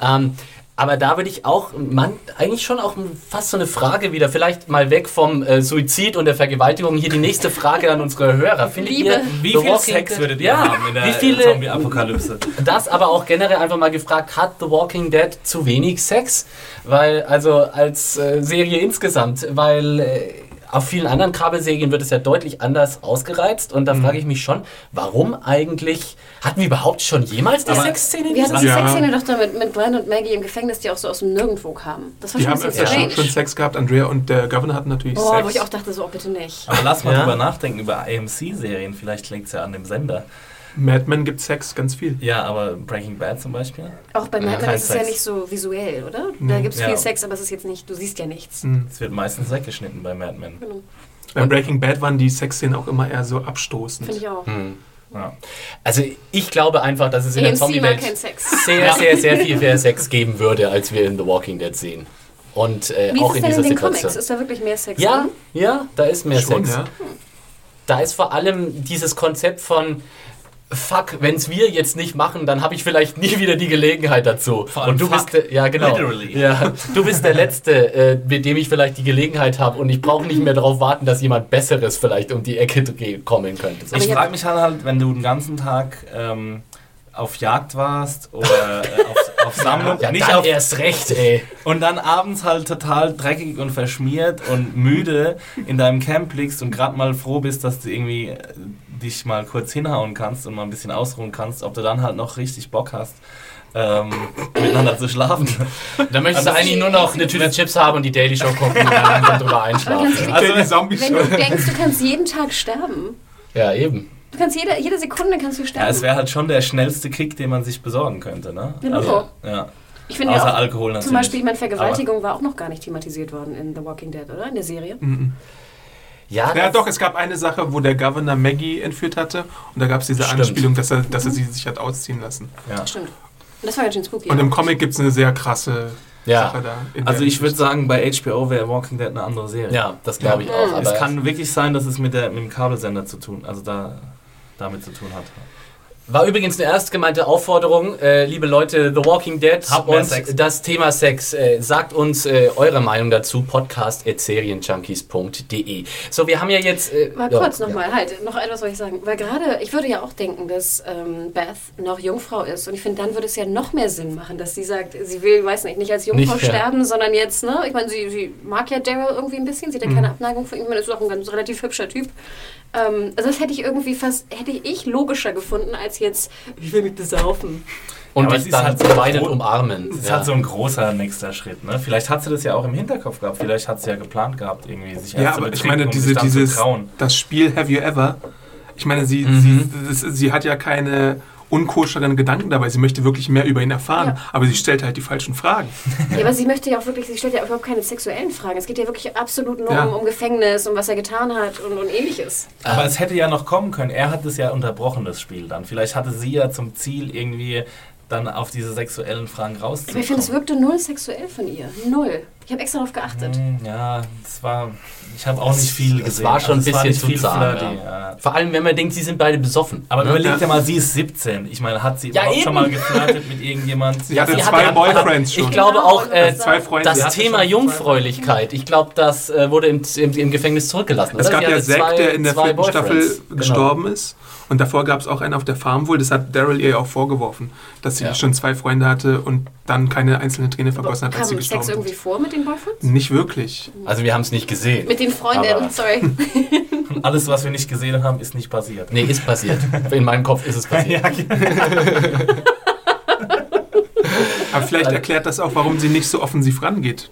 Ähm, aber da würde ich auch, man, eigentlich schon auch fast so eine Frage wieder, vielleicht mal weg vom äh, Suizid und der Vergewaltigung, hier die nächste Frage an unsere Hörer. Findet Liebe. ihr, Wie The viel Walking Sex würdet ihr ja, haben in der Zombie-Apokalypse? das aber auch generell einfach mal gefragt, hat The Walking Dead zu wenig Sex? Weil, also als äh, Serie insgesamt, weil äh, auf vielen anderen Kabelserien wird es ja deutlich anders ausgereizt und Mhm. da frage ich mich schon, warum eigentlich, hatten wir überhaupt schon jemals die Aber- Sexszene Wir hatten die Ja. Sexszene doch da mit, mit Glenn und Maggie im Gefängnis, die auch so aus dem Nirgendwo kamen. Das war Die schon ein haben bisschen öfter schon, strange. schon Sex gehabt, Andrea und der Governor hatten natürlich Boah, Sex. wo ich auch dachte, so, oh, bitte nicht. Aber lass mal Ja. drüber nachdenken, über AMC-Serien, vielleicht liegt es ja an dem Sender. Mad Men gibt Sex ganz viel. Ja, aber Breaking Bad zum Beispiel? Auch bei Ja, Mad Men kein ist es ja nicht so visuell, oder? Da Nee. gibt es Ja. viel Sex, aber es ist jetzt nicht, du siehst ja nichts. Hm. Es wird meistens weggeschnitten bei Mad Men. Genau. Bei Breaking Bad waren die Sexszenen auch immer eher so abstoßend. Finde ich auch. Hm. Ja. Also ich glaube einfach, dass es in der AMC mag Zombie-Welt kein Sex. sehr, sehr, sehr viel mehr Sex geben würde, als wir in The Walking Dead sehen. Und äh, Wie ist auch es in denn dieser in den Situation. Comics? Ist da wirklich mehr Sex Ja, drin? ja, da ist mehr Schon, Sex. ja. Da ist vor allem dieses Konzept von Fuck, wenn es wir jetzt nicht machen, dann habe ich vielleicht nie wieder die Gelegenheit dazu. Und du fuck. bist der, ja genau. Literally. Ja, du bist der letzte, äh, mit dem ich vielleicht die Gelegenheit habe und ich brauche nicht mehr darauf warten, dass jemand besseres vielleicht um die Ecke kommen könnte. So. Ich frage mich halt, halt, wenn du den ganzen Tag ähm, auf Jagd warst oder äh, auf, auf Sammlung, ja, nicht dann auf, erst recht, ey. und dann abends halt total dreckig und verschmiert und müde in deinem Camp liegst und gerade mal froh bist, dass du irgendwie äh, dich mal kurz hinhauen kannst und mal ein bisschen ausruhen kannst, ob du dann halt noch richtig Bock hast, ähm, miteinander zu schlafen. Dann möchtest Also- du eigentlich nur noch eine Tüte Chips haben und die Daily Show gucken und dann drüber einschlafen. Also, die Zombie wenn du denkst, du kannst jeden Tag sterben. Ja, eben. Du kannst jede, jede Sekunde kannst du Ja, sterben. es wäre halt schon der schnellste Kick, den man sich besorgen könnte, ne? Genau. Also, ja. Ich finde Außer ja auch, Alkohol natürlich. zum Beispiel, ich meine, Vergewaltigung war auch noch gar nicht thematisiert worden in The Walking Dead, oder? In der Serie. Mhm. Ja, Ja, doch, es gab eine Sache, wo der Governor Maggie entführt hatte und da gab es diese Stimmt. Anspielung, dass er, dass er sie sich hat ausziehen lassen. Ja. Stimmt. Und das war ganz schön spooky. Und ja. im Comic gibt es eine sehr krasse Ja. Sache da. in Also ich würde sagen, bei HBO wäre Walking Dead eine andere Serie. Ja, das glaube ich Ja. auch. Aber es kann wirklich sein, dass es mit, der, mit dem Kabelsender zu tun, also da damit zu tun hat. War übrigens eine ernst gemeinte Aufforderung, äh, liebe Leute, The Walking Dead Habt und Sex. das Thema Sex. Äh, sagt uns äh, eure Meinung dazu, podcast.serienjunkies.de. So, wir haben ja jetzt... Äh, Mal ja, kurz ja. nochmal, halt, noch etwas wollte ich sagen. Weil gerade, ich würde ja auch denken, dass ähm, Beth noch Jungfrau ist. Und ich finde, dann würde es ja noch mehr Sinn machen, dass sie sagt, sie will, weiß nicht, nicht als Jungfrau Nicht, ja. sterben, sondern jetzt, ne? Ich meine, sie, sie mag ja Daryl irgendwie ein bisschen, sie hat ja keine Abneigung für ihn. Ich meine, ist auch ein ganz relativ hübscher Typ. Ähm, also das hätte ich irgendwie fast, hätte ich logischer gefunden, als jetzt, ich will mich besaufen. Und Aber dich dann halt so weinend umarmen. Das ist ja. halt so ein großer nächster Schritt. Ne? Vielleicht hat sie das ja auch im Hinterkopf gehabt. Vielleicht hat sie ja geplant gehabt, irgendwie sich Ja, aber ich meine, diese, dieses, zu trauen. das Spiel Have You Ever, ich meine, sie, Mhm. sie, das, sie hat ja keine unkoscheren Gedanken dabei. Sie möchte wirklich mehr über ihn erfahren, Ja. aber sie stellt halt die falschen Fragen. Ja, aber sie möchte ja auch wirklich, sie stellt ja überhaupt keine sexuellen Fragen. Es geht ja wirklich absolut nur Ja. um, um Gefängnis, um was er getan hat und, und ähnliches. Aber es hätte ja noch kommen können. Er hat es ja unterbrochen, das Spiel dann. Vielleicht hatte sie ja zum Ziel, irgendwie dann auf diese sexuellen Fragen Aber rauszukommen. ich finde, es wirkte null sexuell von ihr. Null. Ich habe extra darauf geachtet. Hm, Ja, das war. Ich habe auch nicht viel es gesehen. war schon Also ein es bisschen zu viel flirty, ja. ja. Vor allem, wenn man denkt, sie sind beide besoffen. Aber ne? überleg dir mal, sie ist 17. Ich meine, hat sie Ja, überhaupt eben. schon mal geflirtet mit irgendjemand? Sie hatte sie zwei hatte- Boyfriends Ich schon. glaube Genau, auch, äh, das zwei Freunde. das Sie hatte Thema Jungfräulichkeit, ich glaube, das äh, wurde im, im, im Gefängnis zurückgelassen. Es oder? gab ja hatte Zack, der in der vierten Staffel. Genau. gestorben ist. Und davor gab es auch einen auf der Farm wohl. Das hat Daryl ihr auch vorgeworfen, dass sie Ja. schon zwei Freunde hatte und dann keine einzelne Träne vergossen hat, als sie Kam gestorben Sex irgendwie vor mit den Boyfriends? Nicht wirklich. Also wir haben es nicht gesehen. Mit den Freundinnen, Aber- sorry. Und alles, was wir nicht gesehen haben, ist nicht passiert. Nee, ist passiert. In meinem Kopf ist es passiert. Aber vielleicht erklärt das auch, warum sie nicht so offensiv rangeht.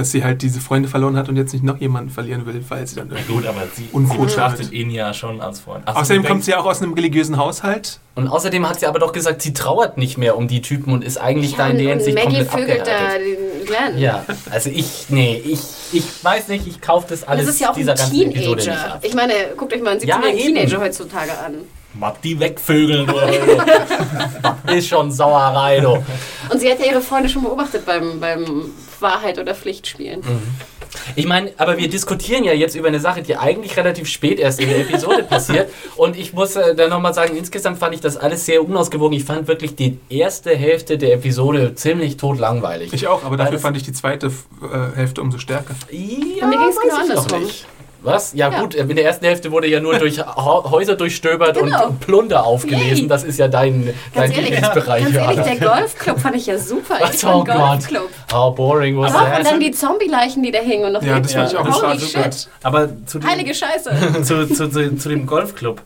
Dass sie halt diese Freunde verloren hat und jetzt nicht noch jemanden verlieren will, weil sie dann Na irgendwie... gut, aber sie, sie betrachtet ihn ja schon als Freund. Ach, Außerdem kommt sie ja auch aus einem religiösen Haushalt. Und außerdem hat sie aber doch gesagt, sie trauert nicht mehr um die Typen und ist eigentlich da in der und Hinsicht Maggie komplett vögelt da abgehärtet. den Glenn. Ja, also ich, nee, ich, ich weiß nicht, ich kaufe das alles Das ist ja auch dieser ein ganzen Teenager. Ich meine, guckt euch mal einen Ja, 17-jährigen eben. Teenager heutzutage an. Mag die wegvögeln, du. Ist schon Sauerei, du. Und sie hat ja ihre Freunde schon beobachtet beim, beim Wahrheit- oder Pflichtspielen. Ich meine, aber wir diskutieren ja jetzt über eine Sache, die eigentlich relativ spät erst in der Episode passiert. Und ich muss äh, dann nochmal sagen, insgesamt fand ich das alles sehr unausgewogen. Ich fand wirklich die erste Hälfte der Episode ziemlich totlangweilig. Ich auch, aber dafür fand ich die zweite äh, Hälfte umso stärker. Ja, Bei mir ging's weiß genau andersrum. Was? Ja, Ja. gut, in der ersten Hälfte wurde ja nur durch Häuser durchstöbert Genau. und Plunder aufgelesen. Yay. Das ist ja dein, dein Ganz ehrlich, Lieblingsbereich. ganz ehrlich, der Golfclub fand ich ja super. Was? Ich fand Oh Gott. Golfclub. How boring was Doch, und that? dann die Zombie-Leichen, die da hingen und noch Ja, das fand ich auch Holy war super. shit. Aber zu dem, Heilige Scheiße. zu, zu, zu, zu dem Golfclub.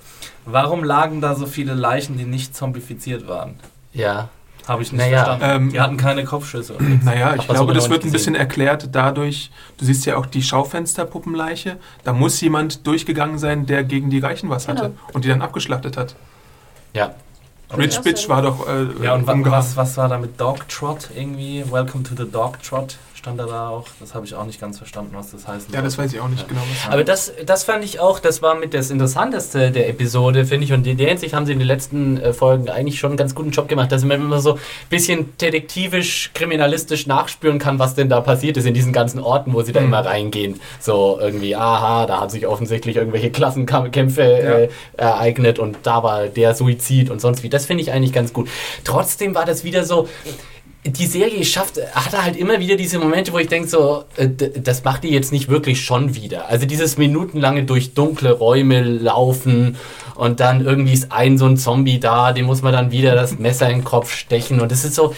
Warum lagen da so viele Leichen, die nicht zombifiziert waren? Ja. Habe ich nicht Naja. verstanden. Ähm, die hatten keine Kopfschüsse. Naja, ich glaube, das wird ein bisschen erklärt dadurch, du siehst ja auch die Schaufensterpuppenleiche, da muss jemand durchgegangen sein, der gegen die Reichen was hatte Genau. und die dann abgeschlachtet hat. Ja. Rich auch Bitch war doch äh, Ja, und umgehauen. was, was war da mit Dog Trot irgendwie? Welcome to the Dog Trot stand da, da auch. Das habe ich auch nicht ganz verstanden, was das heißt. Ja, das weiß ich auch nicht genau. Was Aber das, das fand ich auch, das war mit das Interessanteste der Episode, finde ich. Und in der Hinsicht haben sie in den letzten äh, Folgen eigentlich schon einen ganz guten Job gemacht, dass man immer so ein bisschen detektivisch, kriminalistisch nachspüren kann, was denn da passiert ist in diesen ganzen Orten, wo sie da Mhm. immer reingehen. So irgendwie, aha, da haben sich offensichtlich irgendwelche Klassenkämpfe Ja. äh, ereignet und da war der Suizid und sonst wie. Das finde ich eigentlich ganz gut. Trotzdem war das wieder so die Serie schafft, hat halt immer wieder diese Momente, wo ich denke, so, äh, das macht die jetzt nicht wirklich schon wieder. Also dieses minutenlange durch dunkle Räume laufen und dann irgendwie ist ein so ein Zombie da, dem muss man dann wieder das Messer in den Kopf stechen und das ist so,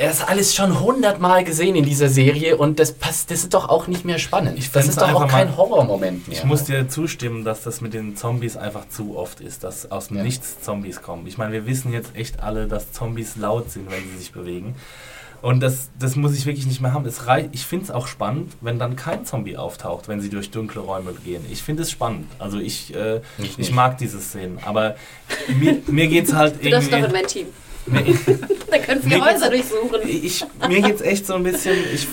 er ist alles schon hundertmal gesehen in dieser Serie und das passt, das ist doch auch nicht mehr spannend. Ich das ist doch auch kein Horrormoment mehr. Ich muss dir zustimmen, dass das mit den Zombies einfach zu oft ist, dass aus dem Ja. Nichts Zombies kommen. Ich meine, wir wissen jetzt echt alle, dass Zombies laut sind, wenn sie sich bewegen. Und das, das muss ich wirklich nicht mehr haben. Es rei ich finde es auch spannend, wenn dann kein Zombie auftaucht, wenn sie durch dunkle Räume gehen. Ich finde es spannend. Also ich, äh, Ich ich, mag diese Szenen. Aber mir, mir geht es halt Du darfst doch in irgendwie... mein Team. Da können wir Häuser durchsuchen. ich, mir geht es echt so ein bisschen ich,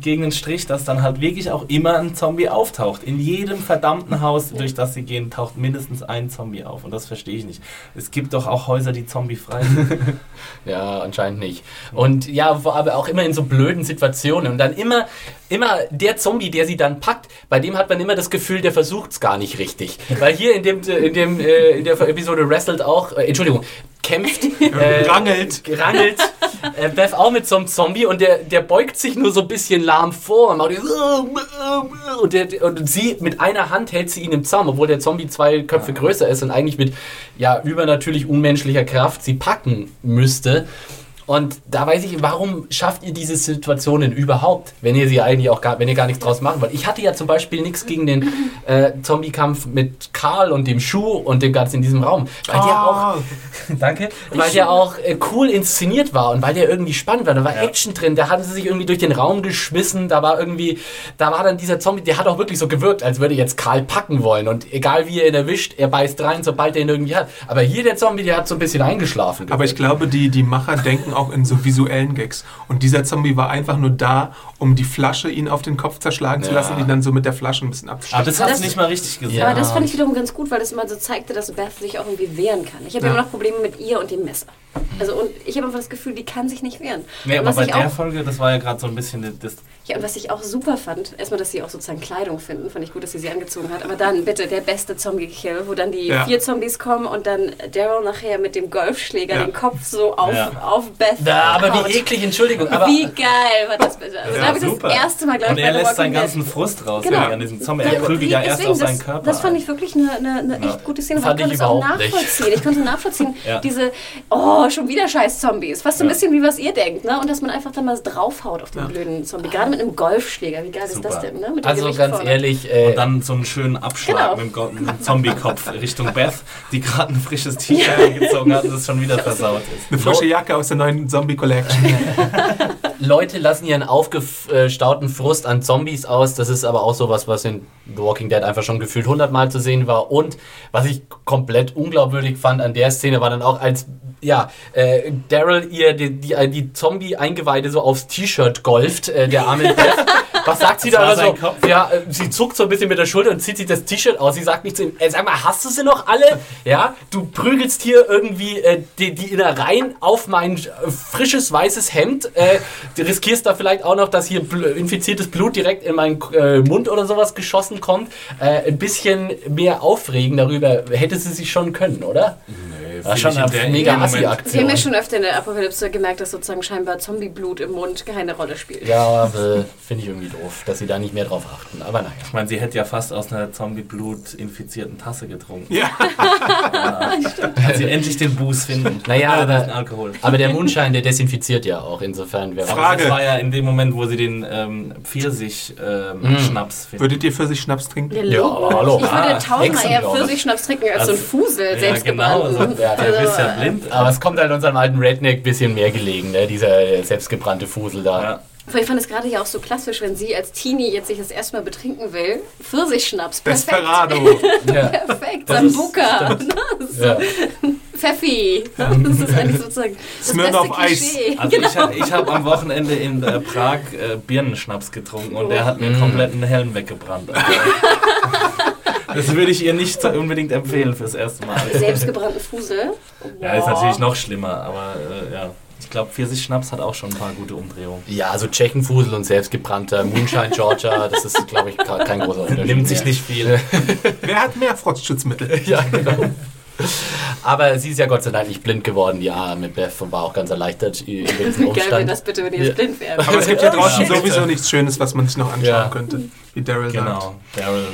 gegen den Strich, dass dann halt wirklich auch immer ein Zombie auftaucht. In jedem verdammten Haus, durch das sie gehen, taucht mindestens ein Zombie auf. Und das verstehe ich nicht. Es gibt doch auch Häuser, die zombiefrei sind. Ja, anscheinend nicht. Und ja, aber auch immer in so blöden Situationen. Und dann immer, immer der Zombie, der sie dann packt, bei dem hat man immer das Gefühl, der versucht es gar nicht richtig. Weil hier in dem, in dem, äh, in der Episode wrestelt auch, äh, Entschuldigung, kämpft, äh, Rangelt. rangelt äh, Beth auch mit so einem Zombie und der, der beugt sich nur so ein bisschen lahm vor und, macht die- und, der, und sie mit einer Hand hält sie ihn im Zaum, obwohl der Zombie zwei Köpfe größer ist und eigentlich mit ja, übernatürlich unmenschlicher Kraft sie packen müsste. Und da weiß ich, warum schafft ihr diese Situationen überhaupt, wenn ihr sie eigentlich auch gar, wenn ihr gar nichts draus machen wollt? Ich hatte ja zum Beispiel nichts gegen den äh, Zombie-Kampf mit Karl und dem Schuh und dem Ganzen in diesem Raum. Weil der auch Ah, Danke. Weil der auch äh, cool inszeniert war und weil der irgendwie spannend war. Da war Ja. Action drin, da haben sie sich irgendwie durch den Raum geschmissen, da war irgendwie, da war dann dieser Zombie, der hat auch wirklich so gewirkt, als würde jetzt Karl packen wollen. Und egal wie er ihn erwischt, er beißt rein, sobald er ihn irgendwie hat. Aber hier der Zombie, der hat so ein bisschen eingeschlafen. Aber ich glaube, die, die Macher denken auch in so visuellen Gags. Und dieser Zombie war einfach nur da, um die Flasche ihn auf den Kopf zerschlagen zu Ja. lassen und ihn dann so mit der Flasche ein bisschen Aber abzustechen. das hat Das- sie nicht mal richtig gesagt. Ja. Aber das fand ich wiederum ganz gut, weil das immer so zeigte, dass Beth sich auch irgendwie wehren kann. Ich habe Ja. immer noch Probleme mit ihr und dem Messer. Also und ich habe einfach das Gefühl, die kann sich nicht wehren. Nee, aber bei der Folge, das war ja gerade so ein bisschen das. Ja, und was ich auch super fand, erstmal, dass sie auch sozusagen Kleidung finden, fand ich gut, dass sie sie angezogen hat. Aber dann bitte der beste Zombie-Kill, wo dann die Ja. vier Zombies kommen und dann Daryl nachher mit dem Golfschläger Ja. den Kopf so auf, Ja. auf Beth da, aber haut. wie eklig, Entschuldigung. Aber Wie geil war das bitte? Also Ja, da habe ich super. das erste Mal, glaube Und ich, er bei The lässt seinen ganzen Frust raus Genau. an diesem Zombie. Er prügelt ja erst auf seinen das, Körper. Das fand ich wirklich eine, eine, eine Ja. echt gute Szene. Fand weil ich ich konnte es auch überhaupt nicht. nachvollziehen. Ich konnte nachvollziehen, Ja. diese, oh, schon wieder scheiß Zombies. Fast so ein Ja. bisschen wie was ihr denkt, ne? Und dass man einfach dann mal draufhaut auf den Ja. blöden Zombie. Gerade mit einem Golfschläger. Wie geil ist Super. das denn, ne? Mit dem also Gewicht ganz vorne. ehrlich, äh, Und dann so einen schönen Abschlag Genau. mit dem mit Zombie-Kopf Richtung Beth, die gerade ein frisches T-Shirt angezogen hat und es schon wieder versaut ist. Eine frische Jacke aus der neuen Zombie Collection. Leute lassen ihren aufgestauten Frust an Zombies aus. Das ist aber auch sowas, was in The Walking Dead einfach schon gefühlt hundertmal zu sehen war. Und was ich komplett unglaubwürdig fand an der Szene war dann auch, als ja, äh, Daryl ihr die, die, die Zombie-Eingeweide so aufs T-Shirt golft, äh, der arme death, Was sagt sie Das da war aber sein so? Kopf. Ja, äh, sie zuckt so ein bisschen mit der Schulter und zieht sich das T-Shirt aus. Sie sagt nicht zu ihm, äh, sag mal, hast du sie noch alle? Ja, du prügelst hier irgendwie äh, die, die Innereien auf mein äh, frisches weißes Hemd. Äh, du riskierst da vielleicht auch noch, dass hier bl infiziertes Blut direkt in meinen äh, Mund oder sowas geschossen kommt. Äh, ein bisschen mehr aufregen darüber hätte sie sich schon können, oder? Nee, War schon eine mega Assi-Aktion. Sie haben ja schon öfter in der Apokalypse gemerkt, dass sozusagen scheinbar Zombieblut im Mund keine Rolle spielt. Ja, finde ich irgendwie doof, dass sie da nicht mehr drauf achten. Aber naja. Ich meine, sie hätte ja fast aus einer Zombie-Blut-infizierten Tasse getrunken. ja. Kann sie endlich den Buß finden. Naja, aber-. Aber der Mundschein, der desinfiziert ja auch. Insofern wäre Frage. das war ja in dem Moment, wo sie den ähm, Pfirsich-Schnaps finden. Würdet ihr für sich Schnaps trinken? Ja, Ja, hallo. Ich würde tausendmal eher. Pfirsichschnaps trinken als so ein Also, Fusel, ja, genau, so, Ja, der Also, bist ja blind. Aber es kommt halt unserem alten Redneck ein bisschen mehr gelegen, ne? dieser selbstgebrannte Fusel da. Ja. Ich fand es gerade ja auch so klassisch, wenn sie als Teenie jetzt sich das erstmal betrinken will. Pfirsichschnaps, perfekt. Desperado. Ja. Perfekt, Sambuka, Ja. Pfeffi. Das ist eigentlich sozusagen das Smirnoff beste Eis. Klischee. Also ich, hab- ich habe am Wochenende in äh, Prag äh, Birnenschnaps getrunken und der hat mir Mm. komplett einen Helm weggebrannt. Also, das würde ich ihr nicht so unbedingt empfehlen fürs erste Mal. Selbstgebrannten Fusel. Ja, ist Wow. natürlich noch schlimmer, aber äh, ja. Ich glaube, Pfirsich-Schnaps hat auch schon ein paar gute Umdrehungen. ja, also Tschechenfusel und selbstgebrannter Moonshine Georgia, das ist, glaube ich, kein großer Unterschied. Nimmt sich mehr. nicht viel. Wer hat mehr Frostschutzmittel? Ja, genau. Aber sie ist ja Gott sei Dank nicht blind geworden, die arme Beth, und war auch ganz erleichtert über diesen Wie geil wäre Umstand. das bitte, wenn ihr Ja. jetzt blind wärt. Aber es gibt hier draußen Ja. sowieso nichts Schönes, was man sich noch anschauen Ja. könnte, wie Daryl sagt. Genau, Daryl,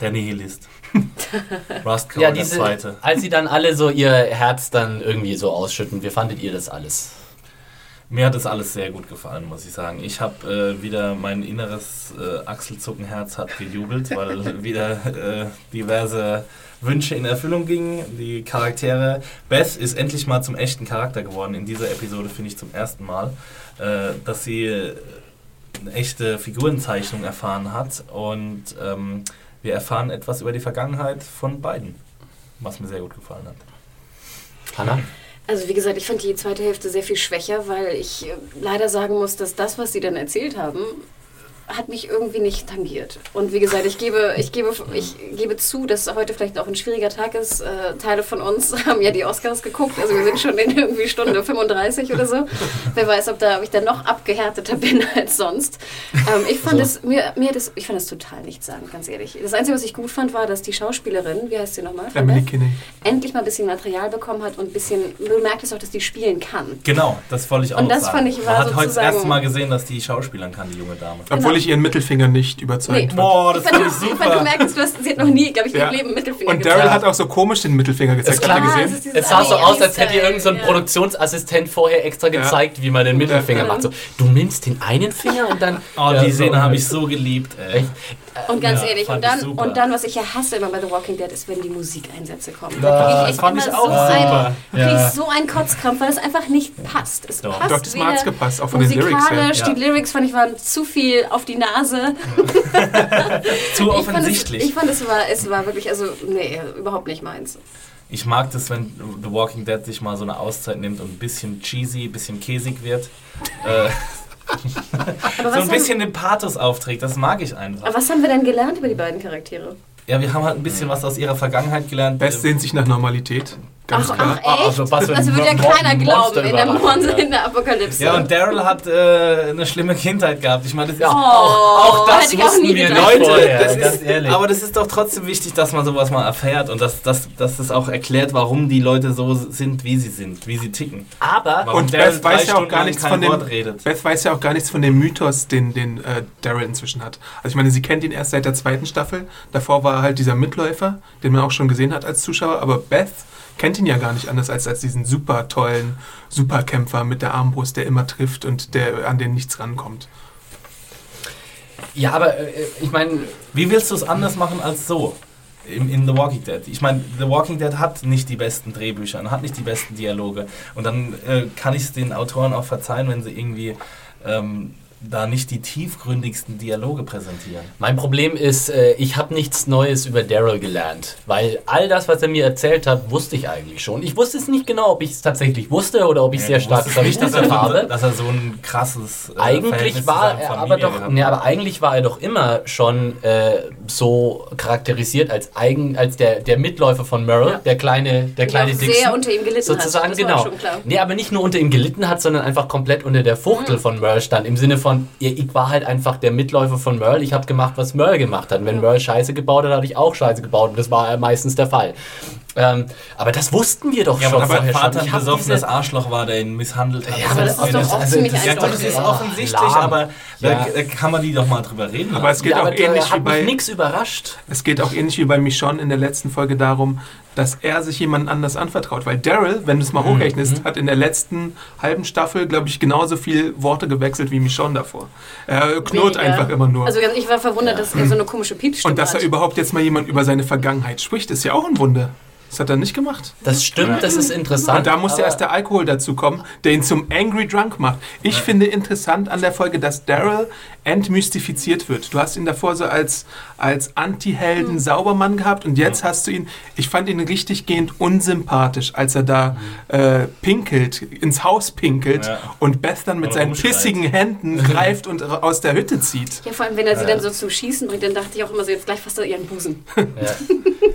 der Nihilist. Rustcore, Ja, der diese, Zweite. als sie dann alle so ihr Herz dann irgendwie so ausschütten, wie fandet ihr das alles? Mir hat das alles sehr gut gefallen, muss ich sagen. Ich habe äh, wieder mein inneres äh, Achselzuckenherz hat gejubelt, weil wieder äh, diverse Wünsche in Erfüllung gingen. Die Charaktere. Beth ist endlich mal zum echten Charakter geworden. In dieser Episode finde ich zum ersten Mal, äh, dass sie äh, eine echte Figurenzeichnung erfahren hat und ähm, wir erfahren etwas über die Vergangenheit von beiden, was mir sehr gut gefallen hat. Hanna? Also wie gesagt, ich fand die zweite Hälfte sehr viel schwächer, weil ich äh, leider sagen muss, dass das, was sie dann erzählt haben, hat mich irgendwie nicht tangiert. Und wie gesagt, ich gebe, ich gebe, ich gebe zu, dass heute vielleicht auch ein schwieriger Tag ist. Äh, Teile von uns haben ja die Oscars geguckt, also wir sind schon in irgendwie Stunde 35 oder so. Wer weiß, ob, da, ob ich dann noch abgehärteter bin als sonst. Ähm, ich fand es, mir, mir das, ich fand es total nichts sagen, ganz ehrlich. Das Einzige, was ich gut fand, war, dass die Schauspielerin, wie heißt sie nochmal? Emily Kinney. Endlich mal ein bisschen Material bekommen hat und ein bisschen, du merktest auch, dass die spielen kann. Genau, das wollte ich auch Und das sagen. fand ich war Man hat heute das erste Mal gesehen, dass die Schauspielern kann, die junge Dame. Obwohl ich ihren Mittelfinger nicht überzeugt Nee. fand. Boah, das ich fand, fand ich ich fand, du super. merkst, du hast, sie hat noch nie, glaube ich, Ja. ihrem Leben Mittelfinger Und Daryl hat auch so komisch den Mittelfinger gezeigt. Es Habt ihr klar, gesehen? es sah so aus, als hätte Ami-Style, irgend so ein ja. Produktionsassistent vorher extra gezeigt, wie man den Mittelfinger Ja. macht. So, du nimmst den einen Finger und dann. Oh, Ja, die so. Szene habe ich so geliebt. Ey. Echt? Und ganz Ja, ehrlich, und dann, und dann, was ich ja hasse immer bei The Walking Dead, ist, wenn die Musikeinsätze kommen. Da fand immer ich auch so ein, Ja. ich so einen Kotzkrampf, weil es einfach nicht passt. Es Doch. passt Doch, das weder gepasst, auch von den Lyrics her. musikalisch, Ja. die Lyrics fand ich waren zu viel auf die Nase. Zu Ich fand, es, offensichtlich. ich fand, es war, es war wirklich, also, nee, überhaupt nicht meins. Ich mag das, wenn The Walking Dead sich mal so eine Auszeit nimmt und ein bisschen cheesy, ein bisschen käsig wird. äh, so ein bisschen haben, den Pathos aufträgt, das mag ich einfach. aber was haben wir denn gelernt über die beiden Charaktere? Ja, wir haben halt ein bisschen was aus ihrer Vergangenheit gelernt. Best sehnt sich nach Normalität. Ganz Ach, klar. ach, echt? also was das würde ja keiner Monster glauben in der, Monster, in der Apokalypse. Ja, und Daryl hat äh, eine schlimme Kindheit gehabt. Ich meine, das ist oh, auch das hätte ich auch nie wussten wir gedacht. nicht. vorher, das ganz ist, ehrlich. aber das ist doch trotzdem wichtig, dass man sowas mal erfährt und dass, dass, dass es auch erklärt, warum die Leute so sind, wie sie sind, wie sie ticken. Aber Warum Und Daryl Beth weiß ja auch gar nichts von dem. Beth weiß ja auch gar nichts von dem Mythos, den, den äh, Daryl inzwischen hat. Also ich meine, sie kennt ihn erst seit der zweiten Staffel. Davor war er halt dieser Mitläufer, den man auch schon gesehen hat als Zuschauer. Aber Beth kennt ihn ja gar nicht anders als als diesen super tollen Superkämpfer mit der Armbrust, der immer trifft und der an den nichts rankommt. ja, aber äh, ich meine, Wie willst du es anders machen als so? In, The Walking Dead. Ich meine, The Walking Dead hat nicht die besten Drehbücher und hat nicht die besten Dialoge. Und dann äh, kann ich es den Autoren auch verzeihen, wenn sie irgendwie ähm, da nicht die tiefgründigsten Dialoge präsentieren. Mein Problem ist, äh, ich habe nichts Neues über Daryl gelernt, weil all das, was er mir erzählt hat, wusste ich eigentlich schon. Ich wusste es nicht genau, ob ich es tatsächlich wusste oder ob ich sehr du stark wusstest nicht, dass er, vermutet habe. dass er so ein krasses äh, Eigentlich war er aber doch, nee, aber eigentlich war er doch immer schon äh, so charakterisiert als eigen, als der, der Mitläufer von Merle, Ja. der kleine, der kleine Der Dixon. sehr unter ihm gelitten sozusagen hat. Das genau. War schon klar. Nee, aber nicht nur unter ihm gelitten hat, sondern einfach komplett unter der Fuchtel Mhm. von Merle stand. Im Sinne von, ich ich war halt einfach der Mitläufer von Merle. Ich habe gemacht, was Merle gemacht hat. Und wenn Merle Scheiße gebaut hat, habe ich auch Scheiße gebaut. Und das war meistens der Fall. Ähm, aber das wussten wir doch Ja, schon aber vorher Vater schon. ein besoffenes Arschloch war, der ihn misshandelt hat. Ja, aber das ist doch auch ziemlich Ja, das ist offensichtlich, lahm. aber da, Ja. da kann man die doch mal drüber reden. Aber es geht ja, auch ähnlich wie hat bei nichts überrascht. es geht auch ähnlich wie bei Michonne in der letzten Folge darum, dass er sich jemand anders anvertraut. Weil Daryl, wenn du es mal Mhm. hochrechnest, hat in der letzten halben Staffel, glaube ich, genauso viel Worte gewechselt wie Michonne davor. Er knurrt Weniger. einfach immer nur. Also ich war verwundert, dass er so eine komische Piepstimme Und dass er hat. überhaupt jetzt mal jemand über seine Vergangenheit spricht, ist ja auch ein Wunder. Das hat er nicht gemacht. Das stimmt, das ist interessant. Und da muss ja erst der Alkohol dazu kommen, der ihn zum Angry Drunk macht. Ich finde interessant an der Folge, dass Daryl entmystifiziert wird. Du hast ihn davor so als, als Anti-Helden Hm. Saubermann gehabt und jetzt hast du ihn, ich fand ihn richtig gehend unsympathisch, als er da äh, pinkelt, ins Haus pinkelt Ja. und Beth dann mit Und seinen rumschreit. pissigen Händen greift und aus der Hütte zieht. Ja, vor allem, wenn er sie dann so zum Schießen bringt, dann dachte ich auch immer so, jetzt gleich fasst er ihren Busen. Ja.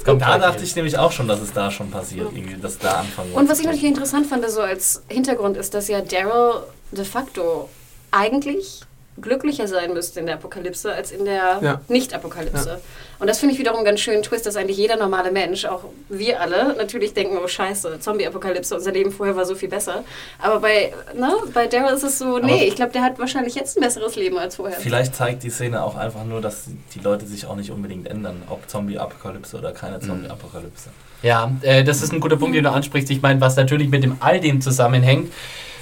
Da gleich dachte ich nämlich auch schon, dass es da schon passiert, irgendwie, dass da anfangen Und was ich natürlich interessant fand, so als Hintergrund, ist, dass ja Daryl de facto eigentlich glücklicher sein müsste in der Apokalypse als in der Ja. Nicht-Apokalypse. Und das finde ich wiederum einen ganz schönen Twist, dass eigentlich jeder normale Mensch, auch wir alle, natürlich denken, oh scheiße, Zombie-Apokalypse, unser Leben vorher war so viel besser. Aber bei, ne, bei Daryl ist es so, nee, ich glaube, der hat wahrscheinlich jetzt ein besseres Leben als vorher. Vielleicht zeigt die Szene auch einfach nur, dass die Leute sich auch nicht unbedingt ändern, ob Zombie-Apokalypse oder keine Zombie-Apokalypse. Ja, äh, das ist ein guter Punkt, den du ansprichst. Ich meine, was natürlich mit dem all dem zusammenhängt,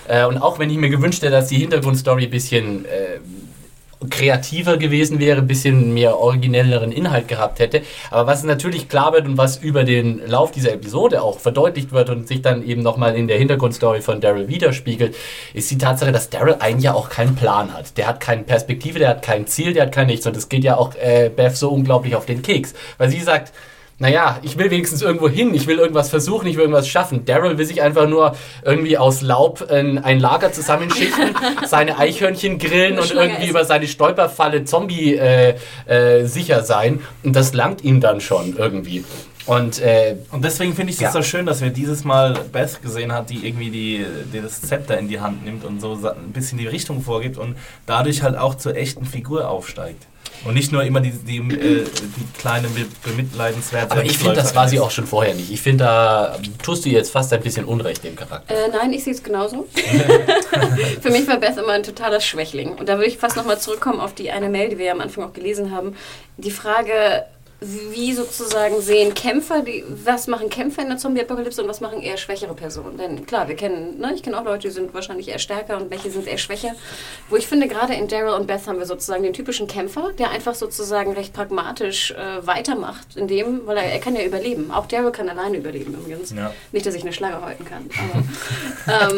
äh, und auch wenn ich mir gewünscht hätte, dass die Hintergrundstory ein bisschen äh, kreativer gewesen wäre, ein bisschen mehr originelleren Inhalt gehabt hätte. Aber was natürlich klar wird und was über den Lauf dieser Episode auch verdeutlicht wird und sich dann eben nochmal in der Hintergrundstory von Daryl widerspiegelt, ist die Tatsache, dass Daryl eigentlich ja auch keinen Plan hat. Der hat keine Perspektive, der hat kein Ziel, der hat kein nichts. Und das geht ja auch äh, Beth so unglaublich auf den Keks. Weil sie sagt, naja, ich will wenigstens irgendwo hin, ich will irgendwas versuchen, ich will irgendwas schaffen. Daryl will sich einfach nur irgendwie aus Laub ein, ein Lager zusammenschichten, seine Eichhörnchen grillen und irgendwie über seine Stolperfalle Zombie äh, äh, sicher sein. Und das langt ihm dann schon irgendwie. Und, äh, und deswegen finde ich es ja. so schön, dass wir dieses Mal Beth gesehen hat, die irgendwie die, die, das Zepter in die Hand nimmt und so ein bisschen die Richtung vorgibt und dadurch halt auch zur echten Figur aufsteigt. Und nicht nur immer die, die, äh, die kleine bemitleidenswerte. Aber ich finde, das war sie auch schon vorher nicht. Ich finde, da tust du jetzt fast ein bisschen Unrecht dem Charakter. Äh, nein, ich sehe es genauso. Für mich war Beth immer ein totaler Schwächling. Und da würde ich fast nochmal zurückkommen auf die eine Mail, die wir ja am Anfang auch gelesen haben. Die Frage, wie sozusagen sehen Kämpfer, die, was machen Kämpfer in der Zombie-Apokalypse und was machen eher schwächere Personen? Denn klar, wir kennen, ne, ich kenne auch Leute, die sind wahrscheinlich eher stärker und welche sind eher schwächer. Wo ich finde, gerade in Daryl und Beth haben wir sozusagen den typischen Kämpfer, der einfach sozusagen recht pragmatisch äh, weitermacht, in dem, weil er, er kann ja überleben. Auch Daryl kann alleine überleben übrigens. Ja. Nicht, dass ich eine Schlange häuten kann. Aber,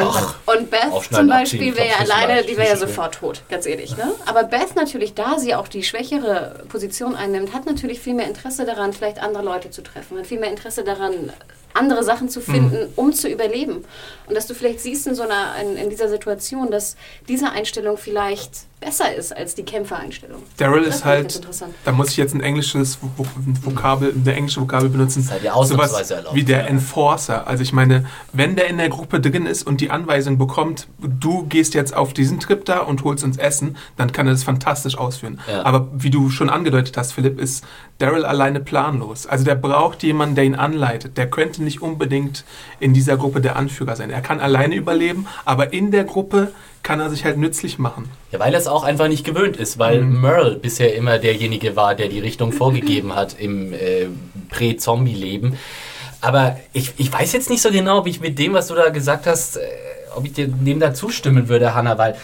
ähm, und Beth zum Beispiel wäre ja alleine, die wäre ja sofort tot, ganz ehrlich. Ne? Aber Beth natürlich, da sie auch die schwächere Position einnimmt, hat natürlich viel mehr Interesse daran, vielleicht andere Leute zu treffen, hat viel mehr Interesse daran, andere Sachen zu finden, mhm. um zu überleben. Und dass du vielleicht siehst in so einer, in, in dieser Situation, dass diese Einstellung vielleicht besser ist als die Kämpfereinstellung. Daryl ist halt, da muss ich jetzt ein englisches Vokabel, eine englische Vokabel benutzen, halt sowas erlaubt, wie der Enforcer. Also ich meine, wenn der in der Gruppe drin ist und die Anweisung bekommt, du gehst jetzt auf diesen Trip da und holst uns Essen, dann kann er das fantastisch ausführen. Ja. Aber wie du schon angedeutet hast, Philipp, ist Daryl alleine planlos. Also der braucht jemanden, der ihn anleitet. Der könnte nicht unbedingt in dieser Gruppe der Anführer sein. Er kann alleine überleben, aber in der Gruppe kann er sich halt nützlich machen. Ja, weil er es auch einfach nicht gewöhnt ist, weil mhm. Merle bisher immer derjenige war, der die Richtung vorgegeben hat im äh, Prä-Zombie-Leben. Aber ich, ich weiß jetzt nicht so genau, ob ich mit dem, was du da gesagt hast, äh, ob ich dem da zustimmen würde, Hannah, weil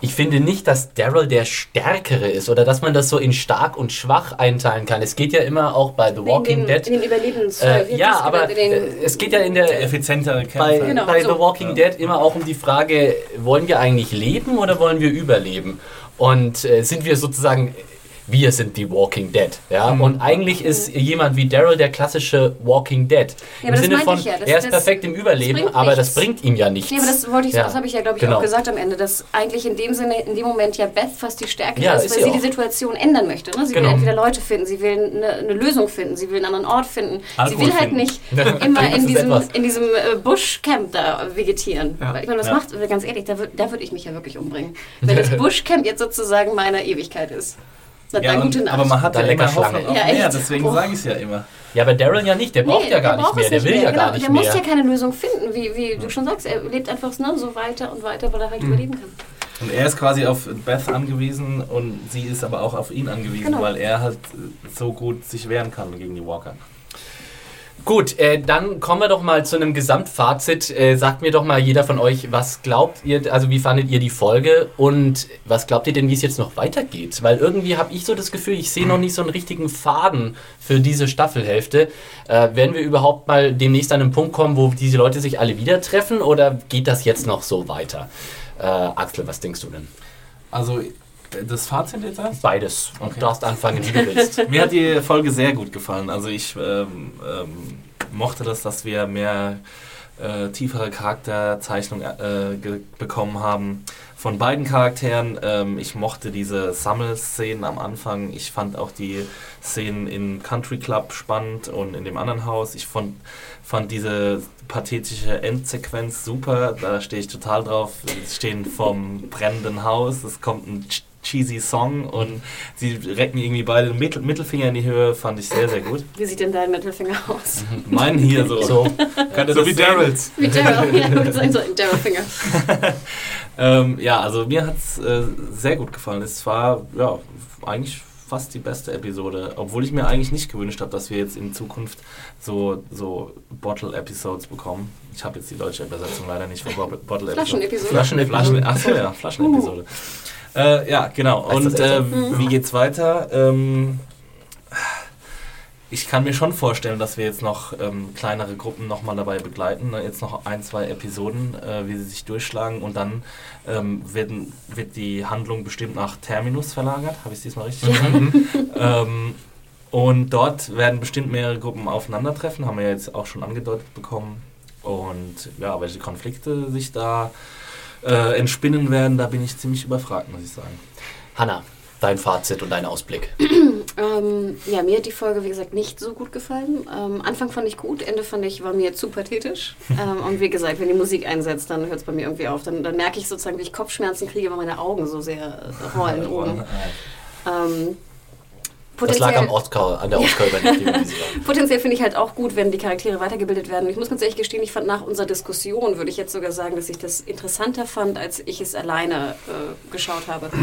ich finde nicht, dass Daryl der Stärkere ist oder dass man das so in stark und schwach einteilen kann. Es geht ja immer auch bei The Walking in dem, Dead. In den Überlebens. Äh, ja, aber es geht ja in der, effizientere Bei, genau, bei so. The Walking ja. Dead immer auch um die Frage, wollen wir eigentlich leben oder wollen wir überleben? Und äh, sind wir sozusagen wir sind die Walking Dead. Ja? Mhm. Und eigentlich ist jemand wie Daryl der klassische Walking Dead. Ja, Im Sinne von, ja. das, er ist das, perfekt im Überleben, das aber das bringt ihm ja nichts. Ja, aber das wollte ich, ja. das habe ich ja, glaube ich, genau. auch gesagt am Ende, dass eigentlich in dem Sinne, in dem Moment ja Beth fast die Stärke ja, ist, weil sie, die Situation ändern möchte. Ne? Sie genau. will entweder Leute finden, sie will eine, eine, Lösung finden, sie will einen anderen Ort finden. Alkohol sie will halt nicht immer in diesem, in diesem äh, Buschcamp da vegetieren. Ich meine, was macht, ganz ehrlich, da, da würde ich mich ja wirklich umbringen. Wenn das Buschcamp jetzt sozusagen meine Ewigkeit ist. Ja, und, aber man hat da ja lecker auf ja, mehr, deswegen sage ich es ja immer. Ja, aber Daryl ja nicht, der braucht nee, ja gar nicht mehr, der will mehr. ja genau. gar nicht der mehr. Der muss ja keine Lösung finden, wie, wie du schon sagst, er lebt einfach ne, so weiter und weiter, weil er halt mhm. überleben kann. Und er ist quasi auf Beth angewiesen und sie ist aber auch auf ihn angewiesen, genau. weil er halt so gut sich wehren kann gegen die Walker. Gut, äh, dann kommen wir doch mal zu einem Gesamtfazit. Äh, sagt mir doch mal jeder von euch, was glaubt ihr, also wie fandet ihr die Folge und was glaubt ihr denn, wie es jetzt noch weitergeht? Weil irgendwie habe ich so das Gefühl, ich sehe noch nicht so einen richtigen Faden für diese Staffelhälfte. Äh, werden wir überhaupt mal demnächst an einen Punkt kommen, wo diese Leute sich alle wieder treffen oder geht das jetzt noch so weiter? Äh, Axel, was denkst du denn? Also das Fazit jetzt erst? Beides. Okay. Du darfst anfangen, wie du willst. Mir hat die Folge sehr gut gefallen. Also ich ähm, ähm, mochte das, dass wir mehr äh, tiefere Charakterzeichnung äh, bekommen haben von beiden Charakteren. Ähm, ich mochte diese Sammelszenen am Anfang. Ich fand auch die Szenen im Country Club spannend und in dem anderen Haus. Ich fand, fand diese pathetische Endsequenz super. Da stehe ich total drauf. Sie stehen vom brennenden Haus. Es kommt ein cheesy Song und sie recken irgendwie beide den Mittel Mittelfinger in die Höhe, fand ich sehr, sehr gut. Wie sieht denn dein Mittelfinger aus? Mein hier so. So, so wie Daryls. Wie Daryl, ja, würde sagen, so ein Daryl-Finger. ähm, ja, also mir hat es äh, sehr gut gefallen. Es war, ja, eigentlich fast die beste Episode, obwohl ich mir eigentlich nicht gewünscht habe, dass wir jetzt in Zukunft so, so Bottle-Episodes bekommen. Ich habe jetzt die deutsche Übersetzung leider nicht von Bottle-Episode. Flaschen-Episode. Flaschen-Episode. Achso, ja, Flaschen-Episode. Äh, ja, genau. Und äh, wie geht's weiter? Ähm, ich kann mir schon vorstellen, dass wir jetzt noch ähm, kleinere Gruppen nochmal dabei begleiten. Ne? Jetzt noch ein, zwei Episoden, äh, wie sie sich durchschlagen. Und dann ähm, werden, wird die Handlung bestimmt nach Terminus verlagert. Habe ich es diesmal richtig mhm. ähm, Und dort werden bestimmt mehrere Gruppen aufeinandertreffen, haben wir jetzt auch schon angedeutet bekommen. Und ja, welche Konflikte sich da äh, entspinnen werden, da bin ich ziemlich überfragt, muss ich sagen. Hanna, dein Fazit und dein Ausblick. Ähm, ja, mir hat die Folge, wie gesagt, nicht so gut gefallen. Ähm, Anfang fand ich gut, Ende fand ich, war mir zu pathetisch. ähm, und wie gesagt, wenn die Musik einsetzt, dann hört es bei mir irgendwie auf. Dann, dann merke ich sozusagen, wie ich Kopfschmerzen kriege, weil meine Augen so sehr äh, rollen oben. Ähm, Das lag am Oscar, an der Oscar-Übernahme. Potenziell finde ich halt auch gut, wenn die Charaktere weitergebildet werden. Ich muss ganz ehrlich gestehen, ich fand nach unserer Diskussion, würde ich jetzt sogar sagen, dass ich das interessanter fand, als ich es alleine äh, geschaut habe.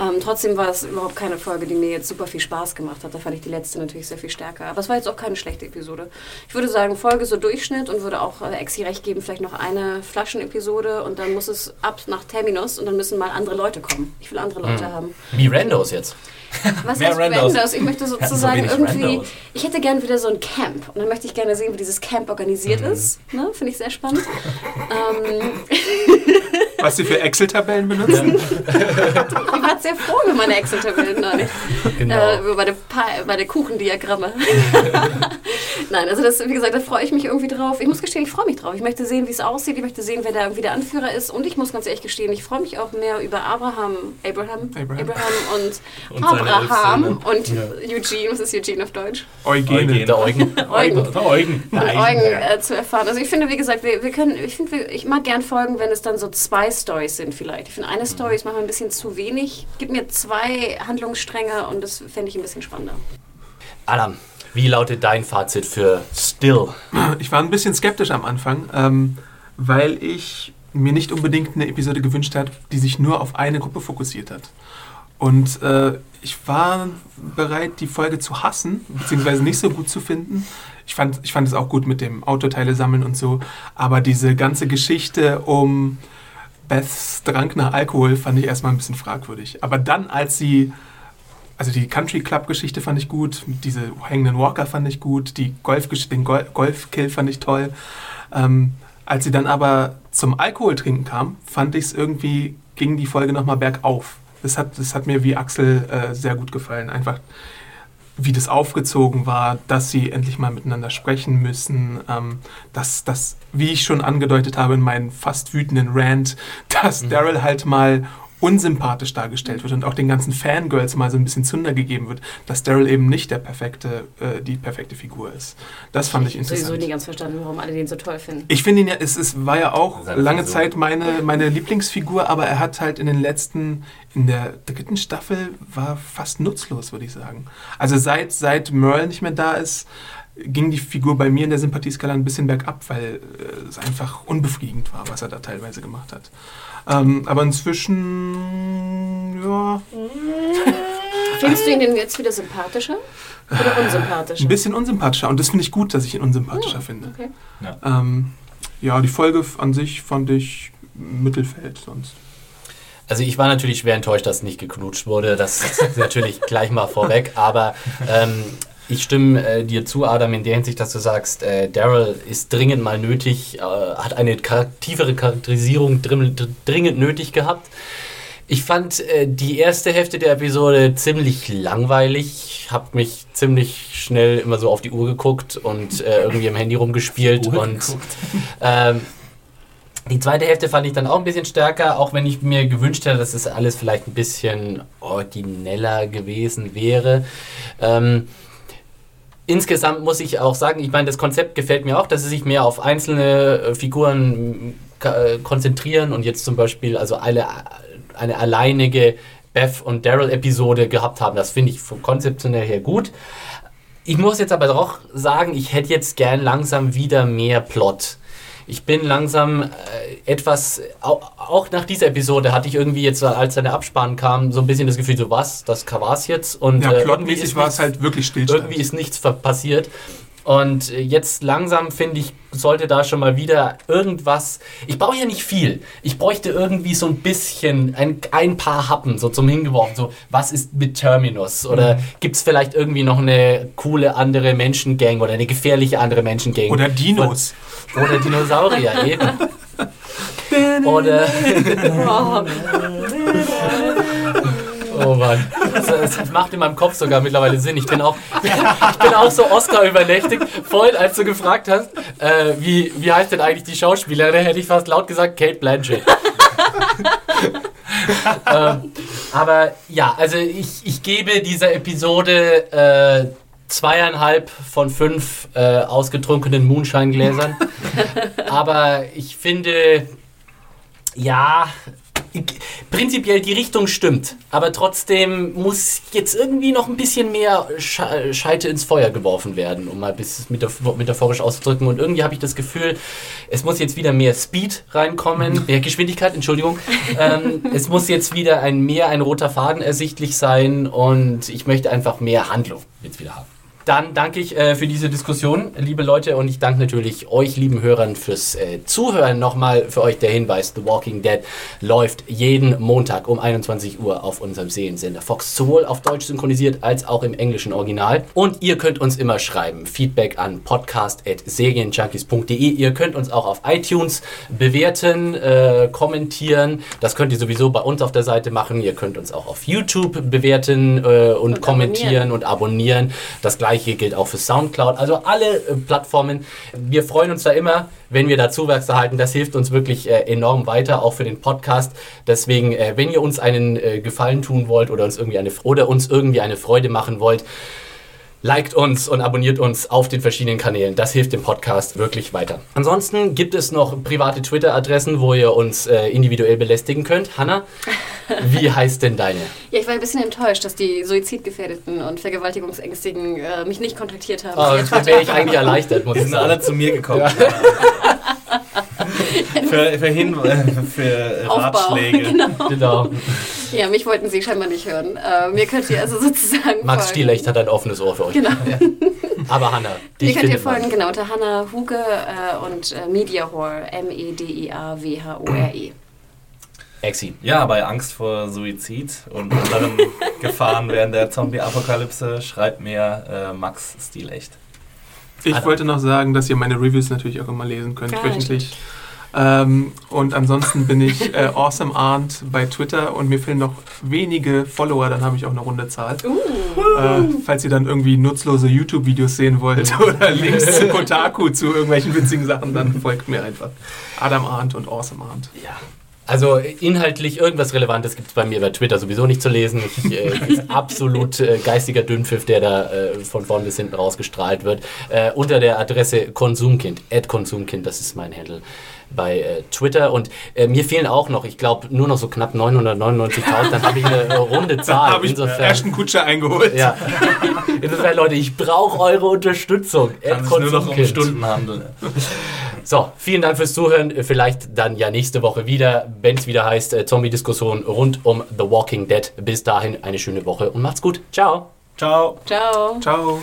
Ähm, trotzdem war es überhaupt keine Folge, die mir jetzt super viel Spaß gemacht hat. Da fand ich die letzte natürlich sehr viel stärker. Aber es war jetzt auch keine schlechte Episode. Ich würde sagen, Folge so Durchschnitt und würde auch äh, Exi recht geben, vielleicht noch eine Flaschenepisode und dann muss es ab nach Terminus und dann müssen mal andere Leute kommen. Ich will andere Leute Mhm. haben. Wie Randos jetzt. Was Mehr heißt Randos. Randos? Ich möchte so sozusagen wenig irgendwie, Randos. ich hätte gern wieder so ein Camp und dann möchte ich gerne sehen, wie dieses Camp organisiert Mhm. ist. Ne? Finde ich sehr spannend. ähm, Was sie für Excel-Tabellen benutzen? ich war sehr froh über meine Excel-Tabellen neulich. Genau. Äh, über meine, Pa- meine Kuchendiagramme. Nein, also das, wie gesagt, da freue ich mich irgendwie drauf. Ich muss gestehen, ich freue mich drauf. Ich möchte sehen, wie es aussieht. Ich möchte sehen, wer da irgendwie der Anführer ist. Und ich muss ganz ehrlich gestehen, ich freue mich auch mehr über Abraham, Abraham, Abraham. und, Und seine Abraham und Ja. Eugene. Was ist Eugene auf Deutsch? Eugene. Der Eugen. Eugen. Der Eugen. und Eugen äh, zu erfahren. Also ich finde, wie gesagt, wir, wir können, ich finde, wir- ich mag gern folgen, wenn es dann so zwei Stories sind vielleicht. Ich finde, eine Story ist manchmal ein bisschen zu wenig. Gib mir zwei Handlungsstränge und das fände ich ein bisschen spannender. Adam, wie lautet dein Fazit für Still? Ich war ein bisschen skeptisch am Anfang, ähm, weil ich mir nicht unbedingt eine Episode gewünscht habe, die sich nur auf eine Gruppe fokussiert hat. Und äh, ich war bereit, die Folge zu hassen, beziehungsweise nicht so gut zu finden. Ich fand, ich fand es auch gut mit dem Autoteile sammeln und so, aber diese ganze Geschichte um Beths Drang nach Alkohol fand ich erstmal ein bisschen fragwürdig. Aber dann, als sie also die Country Club Geschichte fand ich gut, diese hängenden Walker fand ich gut, die Golf den Gol Golfkill fand ich toll. Ähm, als sie dann aber zum Alkohol trinken kam, fand ich es irgendwie ging die Folge nochmal bergauf. Das hat, das hat mir wie Axel äh, sehr gut gefallen. Einfach wie das aufgezogen war, dass sie endlich mal miteinander sprechen müssen, ähm, dass das, wie ich schon angedeutet habe in meinem fast wütenden Rant, dass Daryl halt mal unsympathisch dargestellt wird und auch den ganzen Fangirls mal so ein bisschen Zunder gegeben wird, dass Daryl eben nicht der perfekte, äh, die perfekte Figur ist. Das fand ich habe sowieso interessant. nie ganz verstanden, warum alle den so toll finden. Ich finde ihn ja, es, es war ja auch lange Frisur. Zeit meine, meine Lieblingsfigur, aber er hat halt in den letzten, in der dritten Staffel war fast nutzlos, würde ich sagen. Also seit, seit Merle nicht mehr da ist, ging die Figur bei mir in der Sympathieskala ein bisschen bergab, weil äh, es einfach unbefriedigend war, was er da teilweise gemacht hat. Ähm, aber inzwischen, ja, Findest du ihn denn jetzt wieder sympathischer oder unsympathischer? ein bisschen unsympathischer. Und das finde ich gut, dass ich ihn unsympathischer finde. Okay. Ähm, ja, die Folge an sich fand ich Mittelfeld sonst. Also ich war natürlich schwer enttäuscht, dass nicht geknutscht wurde. Das ist natürlich gleich mal vorweg. Aber ähm, ich stimme äh, dir zu, Adam, in der Hinsicht, dass du sagst, äh, Daryl ist dringend mal nötig, äh, hat eine char tiefere Charakterisierung drin, dringend nötig gehabt. Ich fand äh, die erste Hälfte der Episode ziemlich langweilig. Hab mich ziemlich schnell immer so auf die Uhr geguckt und äh, irgendwie im Handy rumgespielt und ähm, die zweite Hälfte fand ich dann auch ein bisschen stärker, auch wenn ich mir gewünscht hätte, dass es alles vielleicht ein bisschen origineller gewesen wäre. Ähm, insgesamt muss ich auch sagen, ich meine, das Konzept gefällt mir auch, dass sie sich mehr auf einzelne äh, Figuren äh, konzentrieren und jetzt zum Beispiel also eine, eine alleinige Beth und Daryl-Episode gehabt haben. Das finde ich vom konzeptionell her gut. Ich muss jetzt aber auch sagen, ich hätte jetzt gern langsam wieder mehr Plot. Ich bin langsam äh, etwas, au- auch nach dieser Episode hatte ich irgendwie jetzt, als dann der Abspann kam, so ein bisschen das Gefühl, so was, das war's jetzt. Und, Ja, äh, irgendwie plotmäßig ist war es nichts- halt wirklich Stillstand. irgendwie ist nichts passiert. Und äh, jetzt langsam finde ich, sollte da schon mal wieder irgendwas. Ich brauche ja nicht viel. Ich bräuchte irgendwie so ein bisschen, ein, ein paar Happen so zum Hingeworfen. So, was ist mit Terminus? Oder Mhm. gibt es vielleicht irgendwie noch eine coole andere Menschengang oder eine gefährliche andere Menschengang? Oder Dinos. Oder Dinosaurier eben. Oder. Oh Mann. Das, das macht in meinem Kopf sogar mittlerweile Sinn. Ich bin auch, ich bin auch so Oscar übernächtigt. Vorhin, als du gefragt hast, äh, wie, wie heißt denn eigentlich die Schauspielerin, hätte ich fast laut gesagt, Kate Blanchett. ähm, aber ja, also ich, ich gebe dieser Episode äh, zweieinhalb von fünf äh, ausgetrunkenen Moonshine-Gläsern. aber ich finde, ja, prinzipiell die Richtung stimmt, aber trotzdem muss jetzt irgendwie noch ein bisschen mehr Scheite ins Feuer geworfen werden, um mal bis metaphorisch auszudrücken. Und irgendwie habe ich das Gefühl, es muss jetzt wieder mehr Speed reinkommen, mehr Geschwindigkeit, Entschuldigung. ähm, es muss jetzt wieder ein mehr ein roter Faden ersichtlich sein und ich möchte einfach mehr Handlung jetzt wieder haben. Dann danke ich äh, für diese Diskussion, liebe Leute, und ich danke natürlich euch, lieben Hörern, fürs äh, Zuhören. Nochmal für euch der Hinweis: The Walking Dead läuft jeden Montag um 21 Uhr auf unserem Seriensender Fox, sowohl auf Deutsch synchronisiert als auch im englischen Original. Und ihr könnt uns immer schreiben: Feedback an podcast.serienjunkies.de. Ihr könnt uns auch auf iTunes bewerten, äh, kommentieren. Das könnt ihr sowieso bei uns auf der Seite machen. Ihr könnt uns auch auf YouTube bewerten äh, und, und, kommentieren abonnieren. und abonnieren. Das gleiche gleiche gilt auch für Soundcloud. Also alle äh, Plattformen. Wir freuen uns da immer, wenn wir da Zuwachs erhalten. Das hilft uns wirklich äh, enorm weiter, auch für den Podcast. Deswegen, äh, wenn ihr uns einen äh, Gefallen tun wollt oder uns irgendwie eine oder uns irgendwie eine Freude machen wollt, liked uns und abonniert uns auf den verschiedenen Kanälen. Das hilft dem Podcast wirklich weiter. Ansonsten gibt es noch private Twitter-Adressen, wo ihr uns äh, individuell belästigen könnt. Hanna, wie heißt denn deine? Ja, ich war ein bisschen enttäuscht, dass die Suizidgefährdeten und Vergewaltigungsängstigen äh, mich nicht kontaktiert haben. Oh, jetzt wäre ich eigentlich erleichtert, muss Die sind alle zu mir gekommen. Ja. für, für, Hin für Ratschläge. Genau. genau. Ja, mich wollten Sie scheinbar nicht hören. Äh, mir könnt ihr also sozusagen. Max folgen. Stilecht hat ein offenes Ohr für euch. Genau. Ja. Aber Hanna, die Mir könnt ihr folgen, genau, unter Hanna Huge äh, und äh, Mediahore, M-E-D-I-A-W-H-O-R-E. Exi. Ja, bei Angst vor Suizid und anderen Gefahren während der Zombie-Apokalypse schreibt mir äh, Max Stilecht. Ich Anna. wollte noch sagen, dass ihr meine Reviews natürlich auch immer lesen könnt, Gar wöchentlich. Ähm, und ansonsten bin ich äh, Awesome Arndt bei Twitter und mir fehlen noch wenige Follower, dann habe ich auch eine runde Zahl. Uh. Äh, falls ihr dann irgendwie nutzlose YouTube-Videos sehen wollt oder Links zu Kotaku zu irgendwelchen witzigen Sachen, dann folgt mir einfach. Adam Arndt und Awesome Arndt. Ja. Also inhaltlich irgendwas Relevantes gibt es bei mir bei Twitter sowieso nicht zu lesen. Ich, äh, absolut äh, geistiger Dünnpfiff, der da äh, von vorn bis hinten rausgestrahlt wird. Äh, unter der Adresse Konsumkind, Konsumkind, das ist mein Handle bei äh, Twitter. Und äh, mir fehlen auch noch, ich glaube, nur noch so knapp 999.000. Dann habe ich eine äh, runde Zahl. habe ich Insofern, Ashton Kutscher eingeholt. Ja. Insofern, Leute, ich brauche eure Unterstützung. Kann nur noch um Stunden handeln. So, vielen Dank fürs Zuhören. Vielleicht dann ja nächste Woche wieder, wenn es wieder heißt äh, Zombie-Diskussion rund um The Walking Dead. Bis dahin eine schöne Woche und macht's gut. Ciao. Ciao. Ciao. Ciao.